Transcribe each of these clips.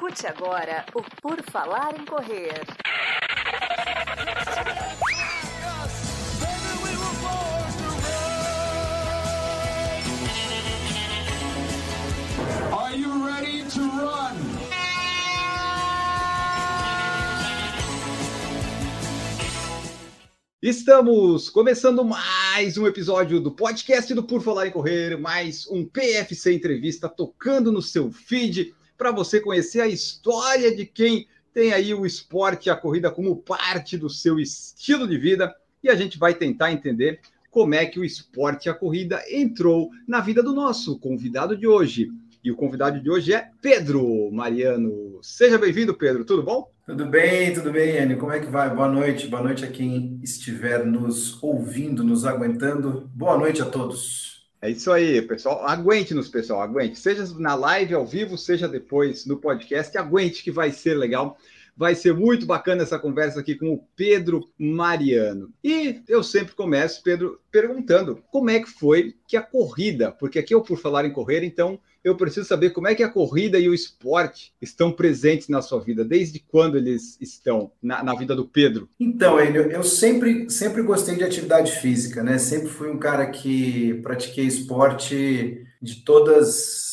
Escute agora o Por Falar em Correr. Are you ready to run? Estamos começando mais um episódio do podcast do Por Falar em Correr, mais um PFC Entrevista tocando no seu feed para você conhecer a história de quem tem aí o esporte e a corrida como parte do seu estilo de vida e a gente vai tentar entender como é que o esporte e a corrida entrou na vida do nosso convidado de hoje. E o convidado de hoje é Pedro Mariano. Seja bem-vindo, Pedro. Tudo bom? Tudo bem, tudo bem, Enio? Como é que vai? Boa noite, boa noite a quem estiver nos ouvindo, nos aguentando. Boa noite a todos. É isso aí, pessoal. Aguente-nos, pessoal, aguente. Seja na live, ao vivo, seja depois no podcast, aguente que vai ser legal. Vai ser muito bacana essa conversa aqui com o Pedro Mariano. E eu sempre começo, Pedro, perguntando como é que foi que a corrida, porque aqui eu por falar em correr, então eu preciso saber como é que a corrida e o esporte estão presentes na sua vida, desde quando eles estão na, na vida do Pedro? Então, Enio, eu sempre, sempre gostei de atividade física, né? Sempre fui um cara que pratiquei esporte de todas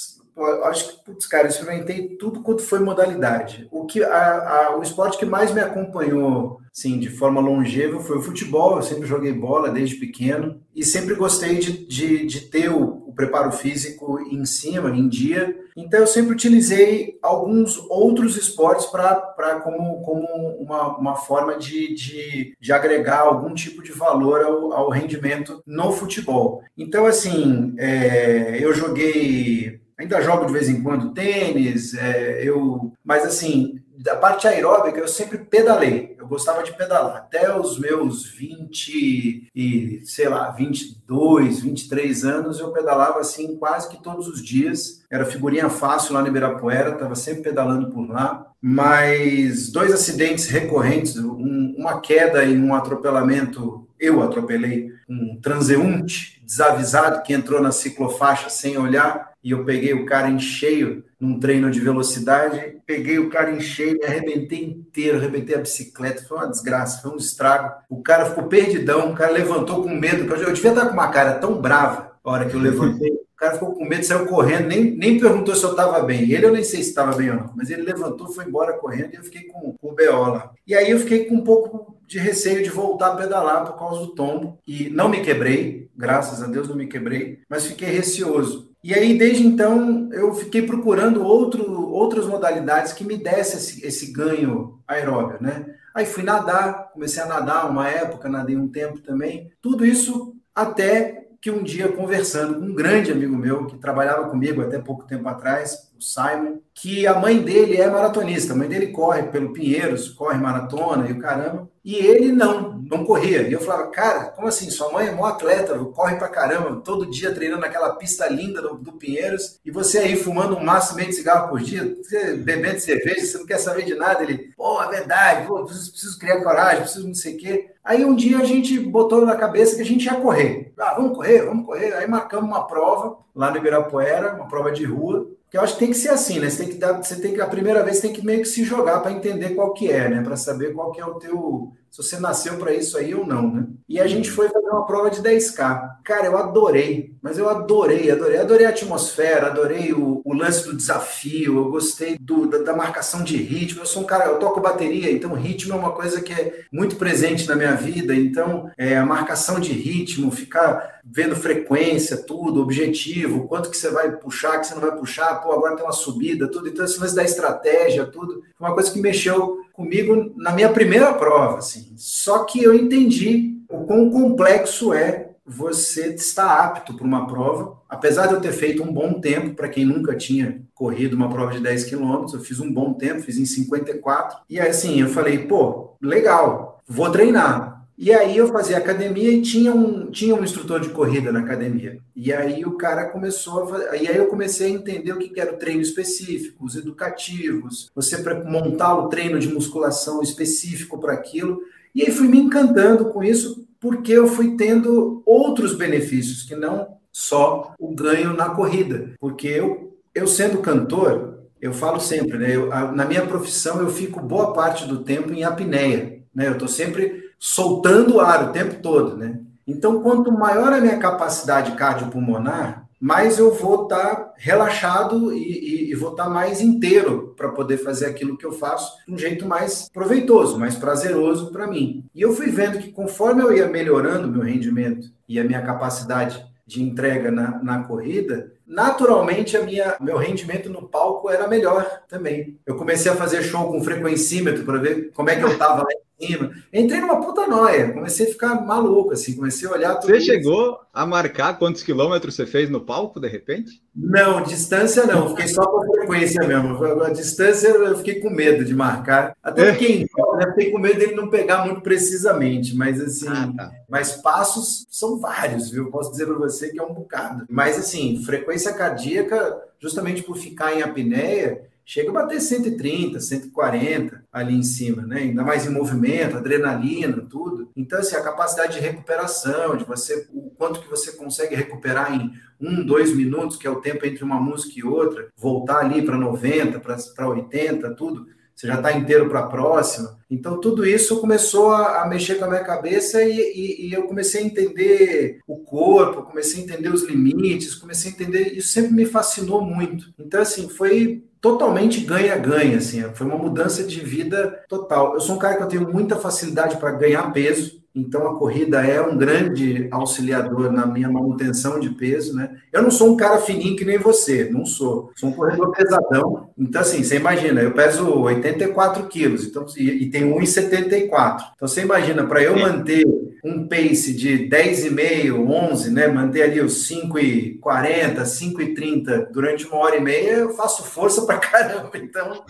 acho que, putz, cara, eu experimentei tudo quanto foi modalidade. O, que, a, a, o esporte que mais me acompanhou, sim, de forma longeva foi o futebol. Eu sempre joguei bola desde pequeno e sempre gostei de, de, de ter o preparo físico em cima, em dia. Então, eu sempre utilizei alguns outros esportes para como, como uma, uma forma de, de, de agregar algum tipo de valor ao, ao rendimento no futebol. Então, assim, é, eu joguei Ainda jogo de vez em quando tênis, é, eu, mas assim, da parte aeróbica eu sempre pedalei. Eu gostava de pedalar. Até os meus 20 e, sei lá, 22, 23 anos eu pedalava assim quase que todos os dias. Era figurinha fácil lá no Ibirapuera, estava sempre pedalando por lá. Mas dois acidentes recorrentes, um, uma queda e um atropelamento, eu atropelei um transeunte desavisado que entrou na ciclofaixa sem olhar e eu peguei o cara em cheio num treino de velocidade, peguei o cara em cheio, arrebentei inteiro, arrebentei a bicicleta, foi uma desgraça, foi um estrago. O cara ficou perdidão, o cara levantou com medo, eu devia estar com uma cara tão brava a hora que eu levantei. O cara ficou com medo, saiu correndo, nem, nem perguntou se eu estava bem. Ele eu nem sei se estava bem ou não, mas ele levantou, foi embora correndo e eu fiquei com, com o BO lá. E aí eu fiquei com um pouco de receio de voltar a pedalar por causa do tombo. E não me quebrei, graças a Deus não me quebrei, mas fiquei receoso. E aí, desde então, eu fiquei procurando outro, outras modalidades que me dessem esse, esse ganho aeróbio, né? Aí fui nadar, comecei a nadar uma época, nadei um tempo também. Tudo isso até que um dia, conversando com um grande amigo meu, que trabalhava comigo até pouco tempo atrás, o Simon, que a mãe dele é maratonista, a mãe dele corre pelo Pinheiros, corre maratona e o caramba. E ele não, não corria. E eu falava, cara, como assim? Sua mãe é mó atleta, corre pra caramba, todo dia treinando naquela pista linda do, do Pinheiros, e você aí fumando um meio de cigarro por dia, bebendo cerveja, você não quer saber de nada. Ele, pô, é verdade, pô, preciso, preciso criar coragem, preciso não sei o quê. Aí um dia a gente botou na cabeça que a gente ia correr. Ah, vamos correr, vamos correr. Aí marcamos uma prova lá no Ibirapuera, uma prova de rua. Eu acho que tem que ser assim, né? Você tem que dar, você tem que a primeira vez tem que meio que se jogar para entender qual que é, né? Para saber qual que é o teu se você nasceu para isso aí ou não, né? E a gente foi fazer uma prova de 10K. Cara, eu adorei, mas eu adorei, adorei. Adorei a atmosfera, adorei o, o lance do desafio, eu gostei do, da, da, marcação de ritmo. Eu sou um cara, eu toco bateria, então ritmo é uma coisa que é muito presente na minha vida. Então, é, a marcação de ritmo, ficar vendo frequência, tudo, objetivo, quanto que você vai puxar, que você não vai puxar, pô, agora tem uma subida, tudo. Então, esse lance da estratégia, tudo, foi uma coisa que mexeu comigo na minha primeira prova, assim. Só que eu entendi o quão complexo é você estar apto para uma prova. Apesar de eu ter feito um bom tempo, para quem nunca tinha corrido uma prova de 10 quilômetros, eu fiz um bom tempo, fiz em 54. E assim, eu falei, pô, legal, vou treinar. E aí eu fazia academia e tinha um, tinha um instrutor de corrida na academia. E aí o cara começou a fazer, e aí eu comecei a entender o que era o treino específico, os educativos, você montar o treino de musculação específico para aquilo. E aí fui me encantando com isso, porque eu fui tendo outros benefícios que não só o ganho na corrida. Porque eu, eu sendo cantor, Eu falo sempre, né? Eu, a, na minha profissão, eu fico boa parte do tempo em apneia, né? Eu estou sempre soltando ar o tempo todo, né? Então, quanto maior a minha capacidade cardiopulmonar, mais eu vou estar tá relaxado e, e, e, vou estar tá mais inteiro para poder fazer aquilo que eu faço de um jeito mais proveitoso, mais prazeroso para mim. E eu fui vendo que conforme eu ia melhorando meu rendimento e a minha capacidade de entrega na, na corrida, naturalmente a minha meu rendimento no palco era melhor também. Eu comecei a fazer show com frequencímetro para ver como é que eu estava lá cima. Entrei numa puta noia, comecei a ficar maluco, assim, comecei a olhar tudo. Você isso. chegou a marcar quantos quilômetros você fez no palco, de repente? Não, distância não, fiquei só com frequência mesmo. A distância eu fiquei com medo de marcar. Até é. né, fiquei com medo dele não pegar muito precisamente, mas assim, ah, tá. mas passos são vários, viu? Posso dizer para você que é um bocado. Mas assim, frequência cardíaca, justamente por ficar em apneia, chega a bater 130, 140 ali em cima, né? Ainda mais em movimento, adrenalina, tudo. Então, assim, a capacidade de recuperação, de você, o quanto que você consegue recuperar em um, dois minutos, que é o tempo entre uma música e outra, voltar ali para 90, para 80, tudo. Você já está inteiro para a próxima. Então, tudo isso começou a, a mexer com a minha cabeça e, e, e, eu comecei a entender o corpo, comecei a entender os limites, comecei a entender. Isso sempre me fascinou muito. Então, assim, foi totalmente ganha-ganha, assim, foi uma mudança de vida total. Eu sou um cara que eu tenho muita facilidade para ganhar peso, então a corrida é um grande auxiliador na minha manutenção de peso, né? Eu não sou um cara fininho que nem você, não sou. Sou um corredor pesadão. Então, assim, você imagina, eu peso 84 quilos então, e, e tenho 1,74. Então, você imagina, para eu manter um pace de 10,5, 11, né? Manter ali os 5,40, 5,30 durante uma hora e meia, eu faço força para caramba. Então,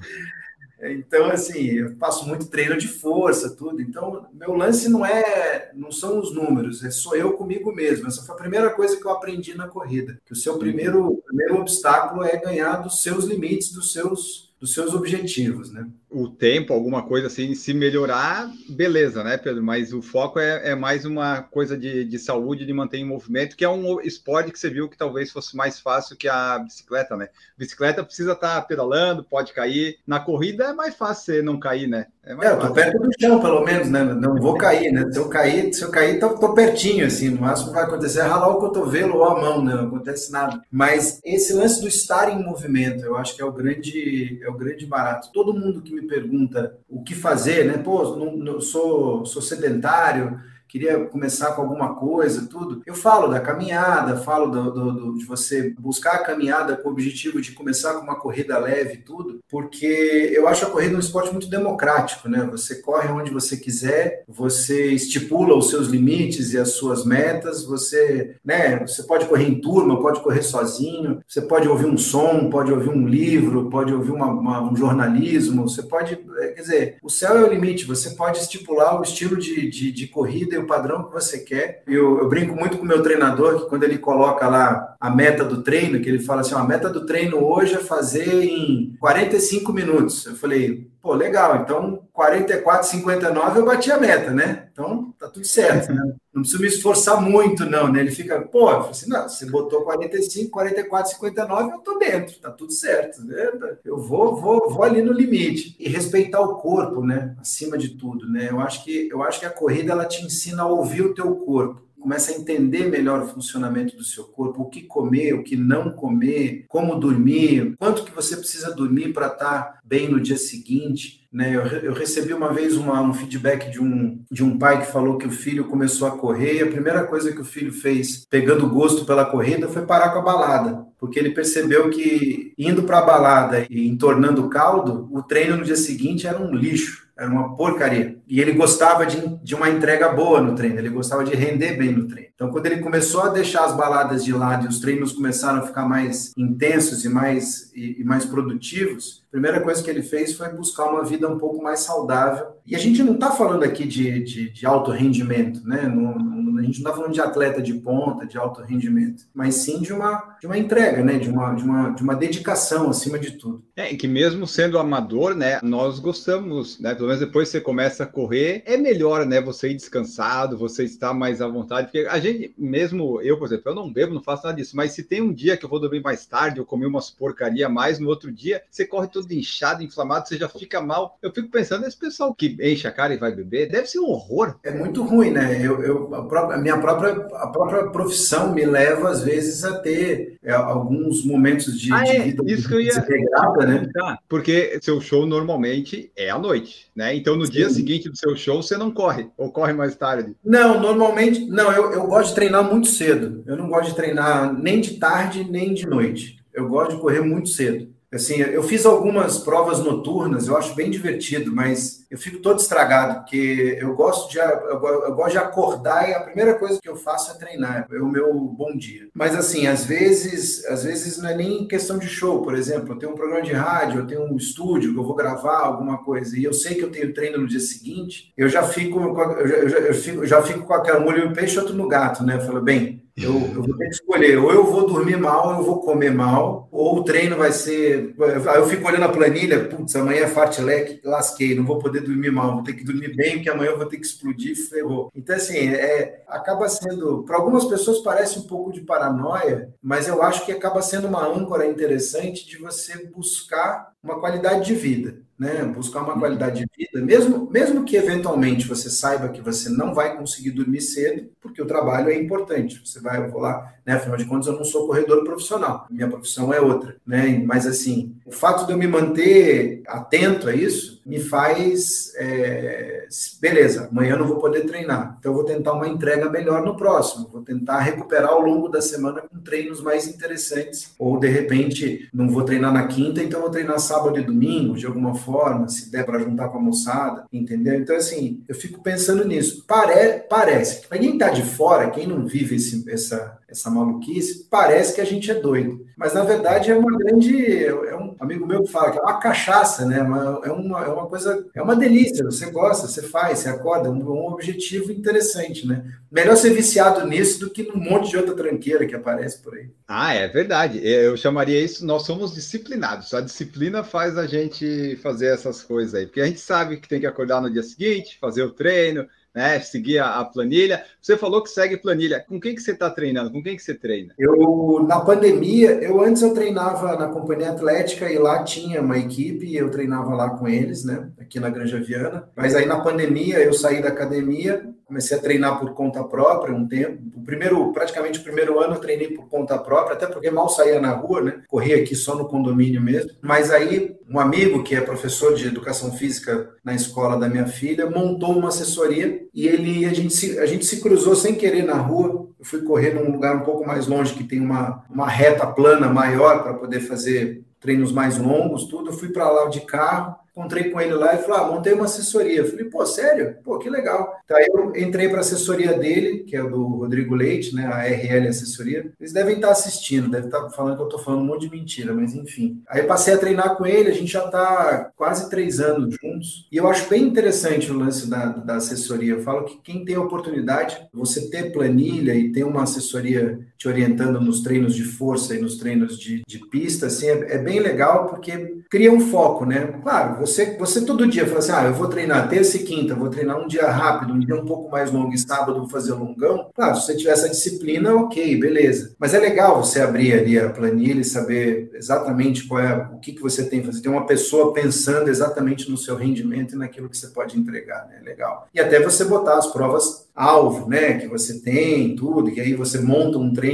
então, assim, eu faço muito treino de força, tudo. Então, meu lance não é, não são os números, é sou eu comigo mesmo. Essa foi a primeira coisa que eu aprendi na corrida. Que o seu primeiro, primeiro obstáculo é ganhar dos seus limites, dos seus, dos seus objetivos, né? O tempo, alguma coisa assim, se melhorar, beleza, né, Pedro? Mas o foco é, é mais uma coisa de, de saúde, de manter em movimento, que é um esporte que você viu que talvez fosse mais fácil que a bicicleta, né? Bicicleta precisa estar tá pedalando, pode cair. Na corrida é mais fácil você não cair, né? É, é eu tô perto do chão, pelo menos, né? Não vou cair, né? Se eu cair, se eu cair, tô, tô pertinho, assim. No máximo vai acontecer é ralar o cotovelo ou a mão, né? Não acontece nada. Mas esse lance do estar em movimento, eu acho que é o grande, é o grande barato. Todo mundo que me pergunta o que fazer, né? Pô, não, não sou, sou sedentário, queria começar com alguma coisa, tudo. Eu falo da caminhada, falo do, do, do, de você buscar a caminhada com o objetivo de começar com uma corrida leve, tudo, porque eu acho a corrida um esporte muito democrático, né? Você corre onde você quiser, você estipula os seus limites e as suas metas, você, né? Você pode correr em turma, pode correr sozinho, você pode ouvir um som, pode ouvir um livro, pode ouvir uma, uma, um jornalismo, você pode, quer dizer, o céu é o limite, você pode estipular o estilo de, de, de corrida o padrão que você quer. Eu, eu brinco muito com o meu treinador, que quando ele coloca lá a meta do treino, que ele fala assim, a meta do treino hoje é fazer em 45 minutos. Eu falei, pô, legal, então 44, 59 eu bati a meta, né? Então tá tudo certo, né? Não preciso me esforçar muito, não, né? Ele fica, pô, assim, não, você botou 45, 44, 59, eu tô dentro, tá tudo certo, né? Eu vou, vou, vou ali no limite. E respeitar o corpo, né? Acima de tudo, né? Eu acho que, eu acho que a corrida ela te ensina a ouvir o teu corpo começa a entender melhor o funcionamento do seu corpo, o que comer, o que não comer, como dormir, quanto que você precisa dormir para estar tá bem no dia seguinte. Né? Eu, eu recebi uma vez uma, um feedback de um, de um pai que falou que o filho começou a correr e a primeira coisa que o filho fez, pegando gosto pela corrida, foi parar com a balada. Porque ele percebeu que indo para a balada e entornando caldo, o treino no dia seguinte era um lixo era uma porcaria. E ele gostava de, de uma entrega boa no treino, ele gostava de render bem no treino. Então, quando ele começou a deixar as baladas de lado e os treinos começaram a ficar mais intensos e mais, e, e mais produtivos, a primeira coisa que ele fez foi buscar uma vida um pouco mais saudável. E a gente não está falando aqui de, de, de, alto rendimento, né? No, a gente não está falando de atleta de ponta, de alto rendimento, mas sim de uma, de uma entrega, né? De uma, de, uma, de uma dedicação acima de tudo. É, que mesmo sendo amador, né? Nós gostamos, né? Pelo menos depois que você começa a correr, é melhor, né? Você ir descansado, você estar mais à vontade, porque a gente, mesmo eu, por exemplo, eu não bebo, não faço nada disso, mas se tem um dia que eu vou dormir mais tarde, eu comi umas porcaria mais, no outro dia você corre todo inchado, inflamado, você já fica mal. Eu fico pensando, esse pessoal que enche a cara e vai beber, deve ser um horror. É muito ruim, né? Eu, eu própria, minha própria, a própria profissão me leva, às vezes, a ter é, alguns momentos de, ah, de é, vida isso que eu ia regrada, né? Porque seu show normalmente é à noite, né? Então no Sim. dia seguinte do seu show você não corre, ou corre mais tarde. Não, normalmente, não, eu, eu gosto de treinar muito cedo. Eu não gosto de treinar nem de tarde, nem de noite. Eu gosto de correr muito cedo. Assim, eu fiz algumas provas noturnas, eu acho bem divertido, mas eu fico todo estragado, porque eu gosto de, eu, gosto de acordar e a primeira coisa que eu faço é treinar, é o meu bom dia. Mas assim, às vezes, às vezes não é nem questão de show, por exemplo, eu tenho um programa de rádio, eu tenho um estúdio que eu vou gravar alguma coisa, e eu sei que eu tenho treino no dia seguinte, eu já fico, eu já, eu já, eu fico, eu já fico com aquela molho no peixe, outro no gato, né? Eu falo, bem, eu, eu, vou ter que escolher, ou eu vou dormir mal, ou eu vou comer mal, ou o treino vai ser. Aí eu fico olhando a planilha, putz, amanhã é fartlek, lasquei, não vou poder dormir mal, vou ter que dormir bem, porque amanhã eu vou ter que explodir, ferrou. Então, assim, é, acaba sendo. Para algumas pessoas parece um pouco de paranoia, mas eu acho que acaba sendo uma âncora interessante de você buscar uma qualidade de vida né? Buscar uma qualidade de vida, mesmo, mesmo que eventualmente você saiba que você não vai conseguir dormir cedo, porque o trabalho é importante. Você vai, eu vou lá, né? Afinal de contas, eu não sou corredor profissional, minha profissão é outra, né? Mas assim, o fato de eu me manter atento a isso me faz, é, beleza, amanhã eu não vou poder treinar, então eu vou tentar uma entrega melhor no próximo, vou tentar recuperar ao longo da semana com treinos mais interessantes, ou de repente não vou treinar na quinta, então vou treinar sábado e domingo, de alguma forma, se der para juntar com a moçada, entendeu? Então, assim, eu fico pensando nisso. Pare, parece para quem está de fora, quem não vive esse, essa, essa maluquice, parece que a gente é doido. Mas, na verdade, é uma grande. É um amigo meu que fala que é uma cachaça, né? É, uma, é uma coisa. É uma delícia. Você gosta, você faz, você acorda. É um, um objetivo interessante, né? Melhor ser viciado nisso do que num monte de outra tranqueira que aparece por aí. Ah, é verdade. Eu chamaria isso. Nós somos disciplinados. A disciplina faz a gente fazer essas coisas aí, porque a gente sabe que tem que acordar no dia seguinte, fazer o treino, né? Seguir a, a, planilha. Você falou que segue planilha. Com quem que você está treinando? Com quem que você treina? Eu na pandemia, eu antes eu treinava na companhia atlética e lá tinha uma equipe e eu treinava lá com eles, né? Aqui na Granja Viana. Mas aí na pandemia eu saí da academia comecei a treinar por conta própria um tempo. O primeiro, praticamente o primeiro ano eu treinei por conta própria, até porque mal saía na rua, né? Corria aqui só no condomínio mesmo. Mas aí um amigo que é professor de educação física na escola da minha filha montou uma assessoria e ele a gente se, a gente se cruzou sem querer na rua. Eu fui correr num lugar um pouco mais longe que tem uma, uma reta plana maior para poder fazer treinos mais longos, tudo. Eu fui para lá de carro encontrei com ele lá e falou: ah, montei uma assessoria. Eu falei, pô, sério? Pô, que legal. Então, aí eu entrei para a assessoria dele, que é do Rodrigo Leite, né? A RL Assessoria. Eles devem estar assistindo, devem estar falando que eu estou falando um monte de mentira, mas enfim. Aí passei a treinar com ele, a gente já está quase três anos juntos. E eu acho bem interessante o lance da, da assessoria. Eu falo que quem tem a oportunidade, você ter planilha e ter uma assessoria te orientando nos treinos de força e nos treinos de, de pista, assim, é, é bem legal porque cria um foco, né? Claro, você, você todo dia fala assim, ah, eu vou treinar terça e quinta, vou treinar um dia rápido, um dia um pouco mais longo e sábado vou fazer longão. Claro, se você tiver essa disciplina, ok, beleza. Mas é legal você abrir ali a planilha e saber exatamente qual é o que, que você tem que fazer. Tem uma pessoa pensando exatamente no seu rendimento e naquilo que você pode entregar, né? Legal. E até você botar as provas alvo, né, que você tem, tudo, que aí você monta um treino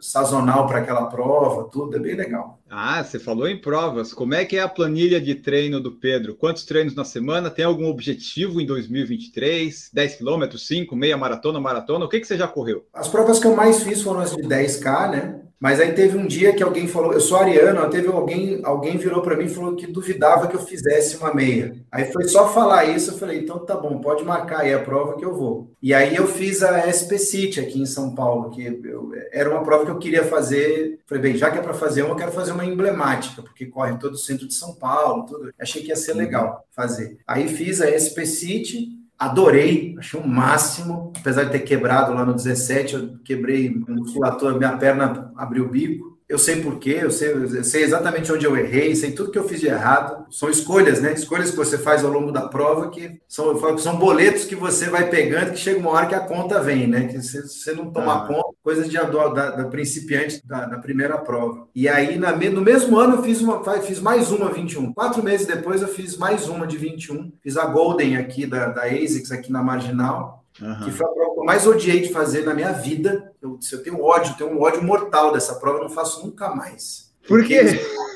sazonal para aquela prova, tudo, é bem legal. Ah, você falou em provas. Como é que é a planilha de treino do Pedro? Quantos treinos na semana? Tem algum objetivo em 2023? 10 quilômetros, 5, meia maratona, maratona? O que, que você já correu? As provas que eu mais fiz foram as de 10K, né? Mas aí teve um dia que alguém falou, eu sou ariano, teve alguém, alguém virou para mim e falou que duvidava que eu fizesse uma meia. Aí foi só falar isso, eu falei, então tá bom, pode marcar aí a prova que eu vou. E aí eu fiz a SP City aqui em São Paulo, que eu, era uma prova que eu queria fazer. Falei, bem, já que é para fazer uma, eu quero fazer uma emblemática, porque corre todo o centro de São Paulo, tudo. Achei que ia ser legal fazer. Aí fiz a SP City, adorei, achei o um máximo, apesar de ter quebrado lá no 17, eu quebrei musculatura, minha perna abriu o bico, eu sei porquê, eu sei, eu sei exatamente onde eu errei, sei tudo que eu fiz de errado. São escolhas, né? Escolhas que você faz ao longo da prova que são, falo são boletos que você vai pegando, que chega uma hora que a conta vem, né? Que se você não tomar ah. conta, coisa de da, da principiante da, da, primeira prova. E aí, na, no mesmo ano, eu fiz, uma, fiz mais uma 21. Quatro meses depois, eu fiz mais uma de 21. Fiz a Golden aqui da, da ASICS, aqui na Marginal. Uhum. Que foi a prova que eu mais odiei de fazer na minha vida. Eu, eu tenho ódio, tenho um ódio mortal dessa prova, eu não faço nunca mais. Por quê? Porque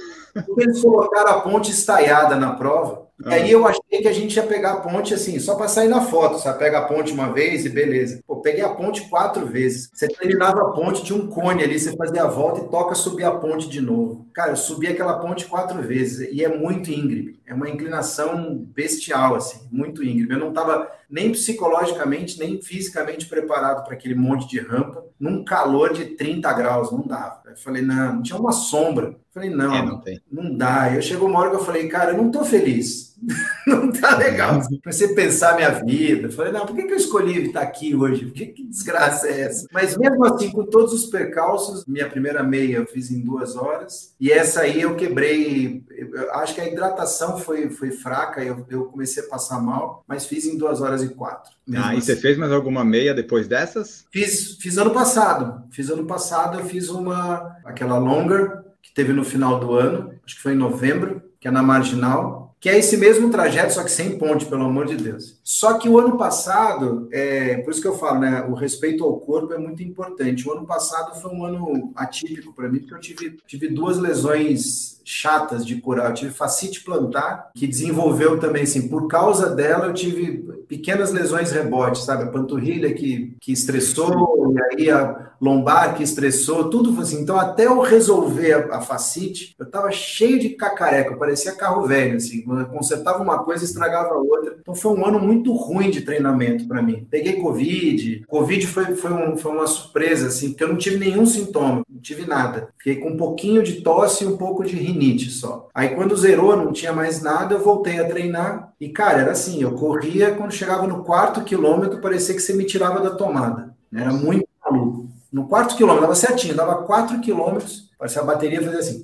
eles, colocaram a ponte estaiada na prova. E aí eu achei que a gente ia pegar a ponte assim, só para sair na foto. Você pega a ponte uma vez e beleza. Pô, peguei a ponte quatro vezes. Você terminava a ponte, tinha um cone ali, você fazia a volta e toca subir a ponte de novo. Cara, eu subi aquela ponte quatro vezes e é muito íngreme. É uma inclinação bestial, assim, muito íngreme. Eu não estava nem psicologicamente, nem fisicamente preparado para aquele monte de rampa, num calor de 30 graus, não dava. Eu falei, não, não tinha uma sombra. Falei, não, é, não, não, dá. Eu chegou uma hora que eu falei, cara, eu não tô feliz. não tá legal. Comecei a pensar minha vida. Falei, não, por que, que eu escolhi estar aqui hoje? Que, que desgraça é essa? Mas mesmo assim, com todos os percalços, minha primeira meia eu fiz em duas horas. E essa aí eu quebrei. Eu acho que a hidratação foi, foi fraca, eu, eu comecei a passar mal, mas fiz em duas horas e quatro. Ah, e você assim. fez mais alguma meia depois dessas? Fiz, fiz ano passado. Fiz ano passado, eu fiz uma, aquela longer que teve no final do ano, acho que foi em novembro, que é na Marginal que é esse mesmo trajeto, só que sem ponte, pelo amor de Deus. Só que o ano passado, é, por isso que eu falo, né, o respeito ao corpo é muito importante. O ano passado foi um ano atípico para mim, porque eu tive, tive duas lesões chatas de curar. Eu tive facite plantar, que desenvolveu também, assim, por causa dela eu tive pequenas lesões rebotes, sabe? A panturrilha que, que estressou, e aí a lombar que estressou, tudo assim. Então, até eu resolver a, a facite, eu tava cheio de cacareca, parecia carro velho, assim. Quando eu consertava uma coisa, estragava outra. Então, foi um ano muito ruim de treinamento para mim. Peguei Covid, Covid foi, foi, um, foi uma surpresa, assim, porque eu não tive nenhum sintoma, não tive nada. Fiquei com um pouquinho de tosse e um pouco de rinite só. Aí quando zerou, não tinha mais nada, eu voltei a treinar. E, cara, era assim, eu corria, quando chegava no quarto quilômetro, parecia que você me tirava da tomada. Era muito maluco. No quarto quilômetro, dava certinho, dava quatro quilômetros, parecia a bateria fazer assim.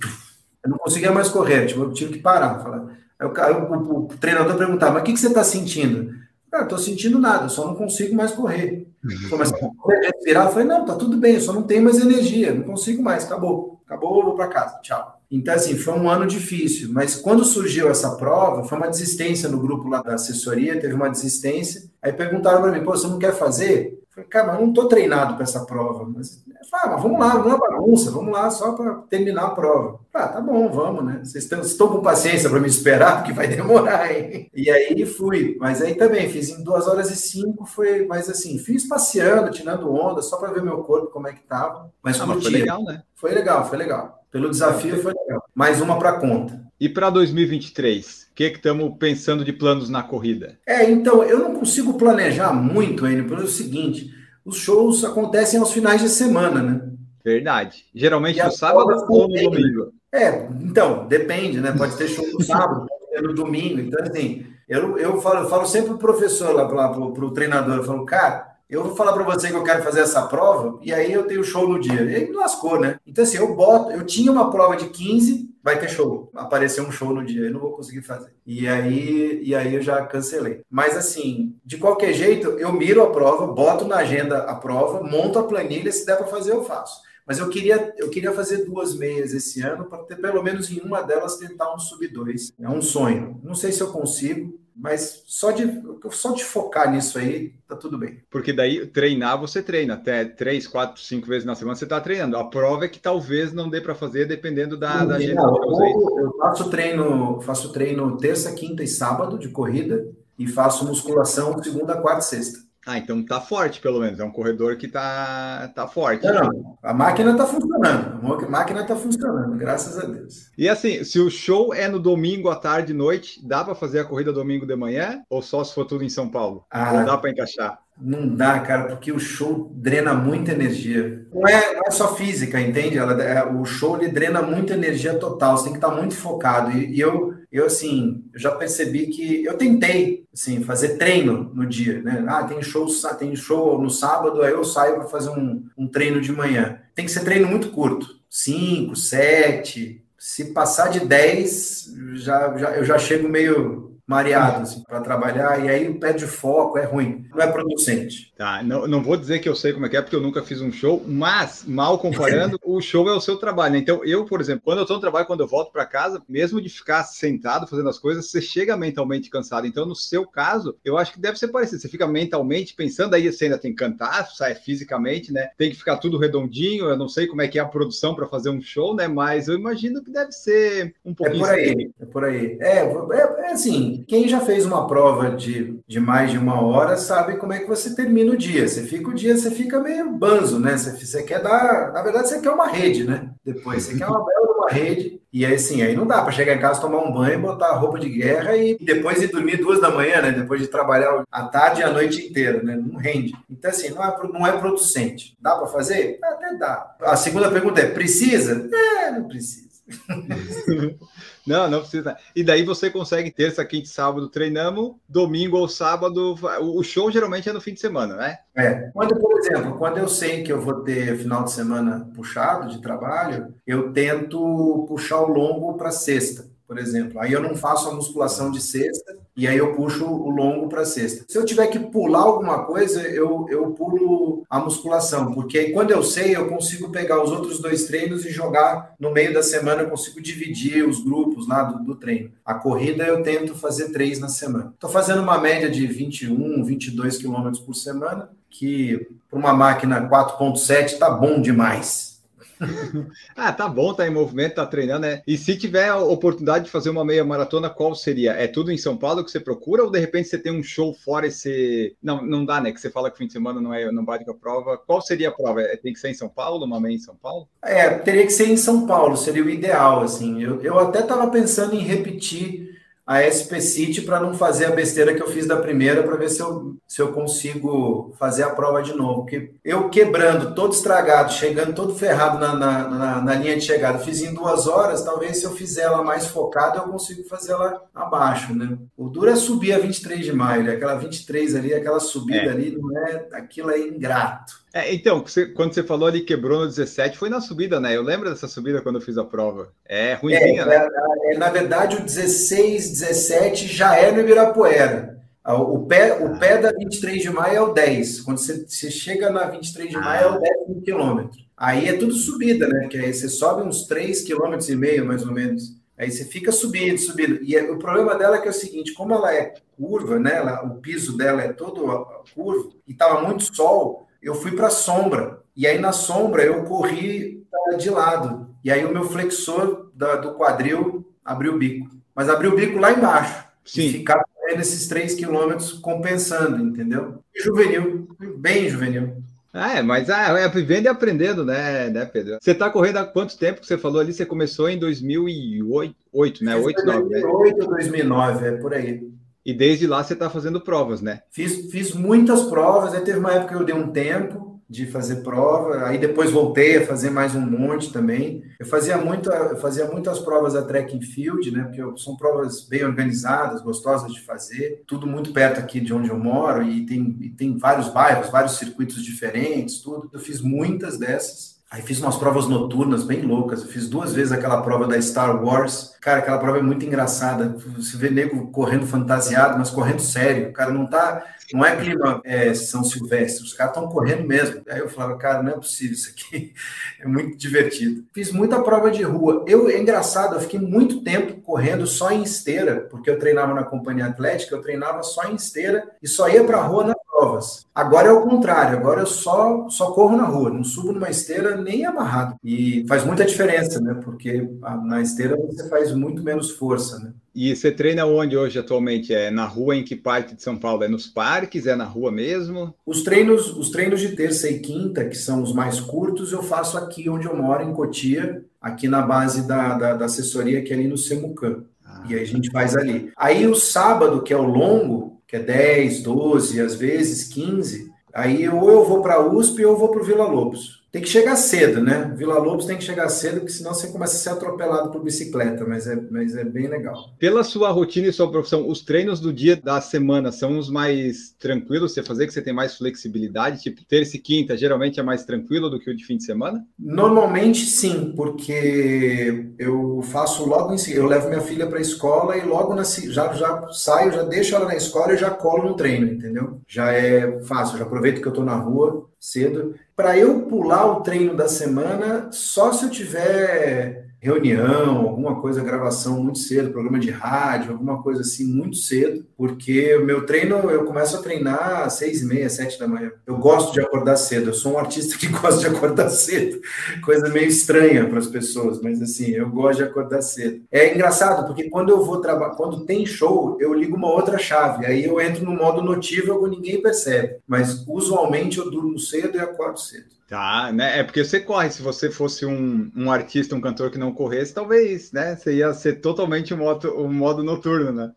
Eu não conseguia mais correr, tipo, eu tive que parar. Falar. Aí o, o, o treinador perguntava, mas o que, que você está sentindo? Cara, estou sentindo nada, só não consigo mais correr. Comecei a respirar, eu falei, não, tá tudo bem, eu só não tenho mais energia, não consigo mais, acabou. Acabou, vou para casa, tchau. Então, assim, foi um ano difícil, mas quando surgiu essa prova, foi uma desistência no grupo lá da assessoria, teve uma desistência. Aí perguntaram para mim, pô, você não quer fazer? Falei, cara, mas eu não estou treinado para essa prova. Mas, falei, ah, mas vamos lá, não é bagunça, vamos lá só para terminar a prova. Ah, tá bom, vamos, né? Vocês estão, estão com paciência para me esperar, porque vai demorar, hein? E aí fui, mas aí também fiz em duas horas e cinco, foi, mas assim, fiz passeando, tirando onda, só para ver meu corpo como é que tava. Mas, ah, mas foi legal, né? Foi legal, foi legal. Pelo desafio foi legal. Mais uma para conta. E para 2023, o que estamos pensando de planos na corrida? É, então, eu não consigo planejar muito, Enio, pelo seguinte: os shows acontecem aos finais de semana, né? Verdade. Geralmente no sábado ou no domingo. É, então, depende, né? Pode ter show no sábado, pode ter no domingo. Então, assim, eu, eu, falo, eu falo sempre pro professor lá, para o treinador, eu falo, cara, eu vou falar para você que eu quero fazer essa prova e aí eu tenho show no dia. E aí me lascou, né? Então, assim, eu boto, eu tinha uma prova de 15, vai ter show. Apareceu um show no dia, eu não vou conseguir fazer. E aí, e aí eu já cancelei. Mas assim, de qualquer jeito, eu miro a prova, boto na agenda a prova, monto a planilha, se der para fazer, eu faço. Mas eu queria, eu queria fazer duas meias esse ano para ter pelo menos em uma delas tentar um sub 2. É um sonho. Não sei se eu consigo, mas só de, só de focar nisso aí, tá tudo bem. Porque daí treinar você treina até três, quatro, cinco vezes na semana você está treinando. A prova é que talvez não dê para fazer dependendo da, da agenda. Eu, eu faço treino, faço treino terça, quinta e sábado de corrida e faço musculação segunda, quarta e sexta. Ah, então tá forte, pelo menos. É um corredor que tá, tá forte. Não, não. A máquina tá funcionando. A máquina tá funcionando, graças a Deus. E assim, se o show é no domingo à tarde, noite, dá para fazer a corrida domingo de manhã? Ou só se for tudo em São Paulo? Ah, ou dá para encaixar? Não dá, cara, porque o show drena muita energia. Não é, não é só física, entende? Ela, é, o show ele drena muita energia total. Você tem que estar muito focado. E, e eu eu assim, eu já percebi que eu tentei assim, fazer treino no dia, né? Ah, tem show, tem show no sábado, aí eu saio para fazer um, um treino de manhã. Tem que ser treino muito curto, 5, 7. Se passar de 10, já, já, eu já chego meio mareado assim, para trabalhar, e aí perde foco, é ruim, não é producente. Tá, não, não vou dizer que eu sei como é que é, porque eu nunca fiz um show, mas, mal comparando, o show é o seu trabalho. Né? Então, eu, por exemplo, quando eu estou no trabalho, quando eu volto para casa, mesmo de ficar sentado fazendo as coisas, você chega mentalmente cansado. Então, no seu caso, eu acho que deve ser parecido. Você fica mentalmente pensando, aí você ainda tem que cantar, sai fisicamente, né? Tem que ficar tudo redondinho. Eu não sei como é que é a produção para fazer um show, né? Mas eu imagino que deve ser um pouquinho. É por aí, é por aí. É, é, é assim, quem já fez uma prova de, de mais de uma hora sabe como é que você termina o dia. Você fica o dia, você fica meio banzo, né? Você, você quer dar. Na verdade, você quer uma rede, né? Depois, você quer uma bela uma rede. E aí, assim, aí não dá para chegar em casa, tomar um banho, botar a roupa de guerra e depois ir dormir duas da manhã, né? Depois de trabalhar a tarde e a noite inteira, né? Não rende. Então, assim, não é, não é producente. Dá para fazer? Até dá. A segunda pergunta é: precisa? É, não precisa. Não, não precisa. E daí você consegue terça, quinta e sábado treinamos, domingo ou sábado. O show geralmente é no fim de semana, né? É. Quando, por exemplo, quando eu sei que eu vou ter final de semana puxado de trabalho, eu tento puxar o longo para sexta por exemplo. Aí eu não faço a musculação de sexta e aí eu puxo o longo para sexta. Se eu tiver que pular alguma coisa, eu, eu pulo a musculação, porque aí quando eu sei, eu consigo pegar os outros dois treinos e jogar no meio da semana, eu consigo dividir os grupos lá do, do treino. A corrida eu tento fazer três na semana. Estou fazendo uma média de 21, 22 quilômetros por semana, que para uma máquina 4.7 tá bom demais. ah, tá bom, tá em movimento, tá treinando, né? E se tiver a oportunidade de fazer uma meia maratona, qual seria? É tudo em São Paulo que você procura ou de repente você tem um show fora esse. Não, não dá, né? Que você fala que fim de semana não é não bate com a prova. Qual seria a prova? É, tem que ser em São Paulo, uma meia em São Paulo? É, teria que ser em São Paulo, seria o ideal, assim. Eu, eu até tava pensando em repetir a SP City para não fazer a besteira que eu fiz da primeira, para ver se eu, se eu consigo fazer a prova de novo. Porque eu quebrando, todo estragado, chegando todo ferrado na, na, na, na linha de chegada, fiz em duas horas, talvez se eu fizer ela mais focada, eu consigo fazer ela abaixo, né? O duro é subir a 23 de maio, né? aquela 23 ali, aquela subida é. ali, não é, aquilo é ingrato. É, então, você, quando você falou ali quebrou no 17, foi na subida, né? Eu lembro dessa subida quando eu fiz a prova. É ruimzinha, é, né? É, é, na verdade, o 16, 17 já é no Ibirapuera. O pé, o pé da 23 de maio é o 10. Quando você, você chega na 23 de maio, é o 10 quilômetro. Aí é tudo subida, né? Porque aí você sobe uns 3 quilômetros e meio, mais ou menos. Aí você fica subindo, subindo. E é, o problema dela é que é o seguinte, como ela é curva, né? Ela, o piso dela é todo curvo e estava muito sol, eu fui para a sombra. E aí na sombra eu corri de lado. E aí o meu flexor da, do quadril abriu o bico. Mas abriu o bico lá embaixo. Sim. E ficar nesses três quilômetros compensando, entendeu? juvenil, bem juvenil. Ah, é, mas ah, é vivendo e aprendendo, né, né, Pedro? Você está correndo há quanto tempo que você falou ali? Você começou em 2008, né? 8, 9, 2008, né? 2009, é por aí. E desde lá você está fazendo provas, né? Fiz, fiz muitas provas. Aí teve uma época que eu dei um tempo de fazer prova. Aí depois voltei a fazer mais um monte também. Eu fazia, muito, eu fazia muitas provas da track and field, né? Porque são provas bem organizadas, gostosas de fazer. Tudo muito perto aqui de onde eu moro e tem, e tem vários bairros, vários circuitos diferentes, tudo. Eu fiz muitas dessas. Aí fiz umas provas noturnas bem loucas. Eu fiz duas vezes aquela prova da Star Wars. Cara, aquela prova é muito engraçada. Você vê nego correndo fantasiado, mas correndo sério. O cara não tá. Não é clima é, São Silvestre, os caras estão correndo mesmo. Aí eu falava, cara, não é possível isso aqui. É muito divertido. Fiz muita prova de rua. Eu, é engraçado, eu fiquei muito tempo correndo só em esteira, porque eu treinava na companhia atlética, eu treinava só em esteira e só ia para a rua na provas. Agora é o contrário, agora eu só, só corro na rua, não subo numa esteira nem amarrado. E faz muita diferença, né? Porque na esteira você faz muito menos força, né? E você treina onde hoje atualmente? É na rua em que parte de São Paulo? É nos parques? É na rua mesmo? Os treinos, os treinos de terça e quinta, que são os mais curtos, eu faço aqui onde eu moro, em Cotia, aqui na base da, da, da assessoria, que é ali no Semucan. Ah. E aí a gente faz ali. Aí o sábado, que é o longo, é 10, 12, às vezes 15, aí ou eu vou para a USP ou eu vou para o Vila Lobos. Tem que chegar cedo, né? Vila Lobos tem que chegar cedo, porque senão você começa a ser atropelado por bicicleta, mas é, mas é bem legal. Pela sua rotina e sua profissão, os treinos do dia da semana são os mais tranquilos você fazer, que você tem mais flexibilidade? Tipo, terça e quinta geralmente é mais tranquilo do que o de fim de semana? Normalmente sim, porque eu faço logo em seguida, eu levo minha filha para a escola e logo na, já, já saio, já deixo ela na escola e já colo no treino, entendeu? Já é fácil, já aproveito que eu estou na rua cedo. Para eu pular o treino da semana, só se eu tiver reunião, alguma coisa, gravação muito cedo, programa de rádio, alguma coisa assim muito cedo, porque o meu treino, eu começo a treinar às seis e meia, sete da manhã. Eu gosto de acordar cedo, eu sou um artista que gosta de acordar cedo, coisa meio estranha para as pessoas, mas assim, eu gosto de acordar cedo. É engraçado, porque quando eu vou trabalhar, quando tem show, eu ligo uma outra chave, aí eu entro no modo notívago, ninguém percebe, mas usualmente eu durmo cedo e acordo cedo. Tá, né? É porque você corre. Se você fosse um, um artista, um cantor que não corresse, talvez, né? Você ia ser totalmente o modo, o modo noturno, né?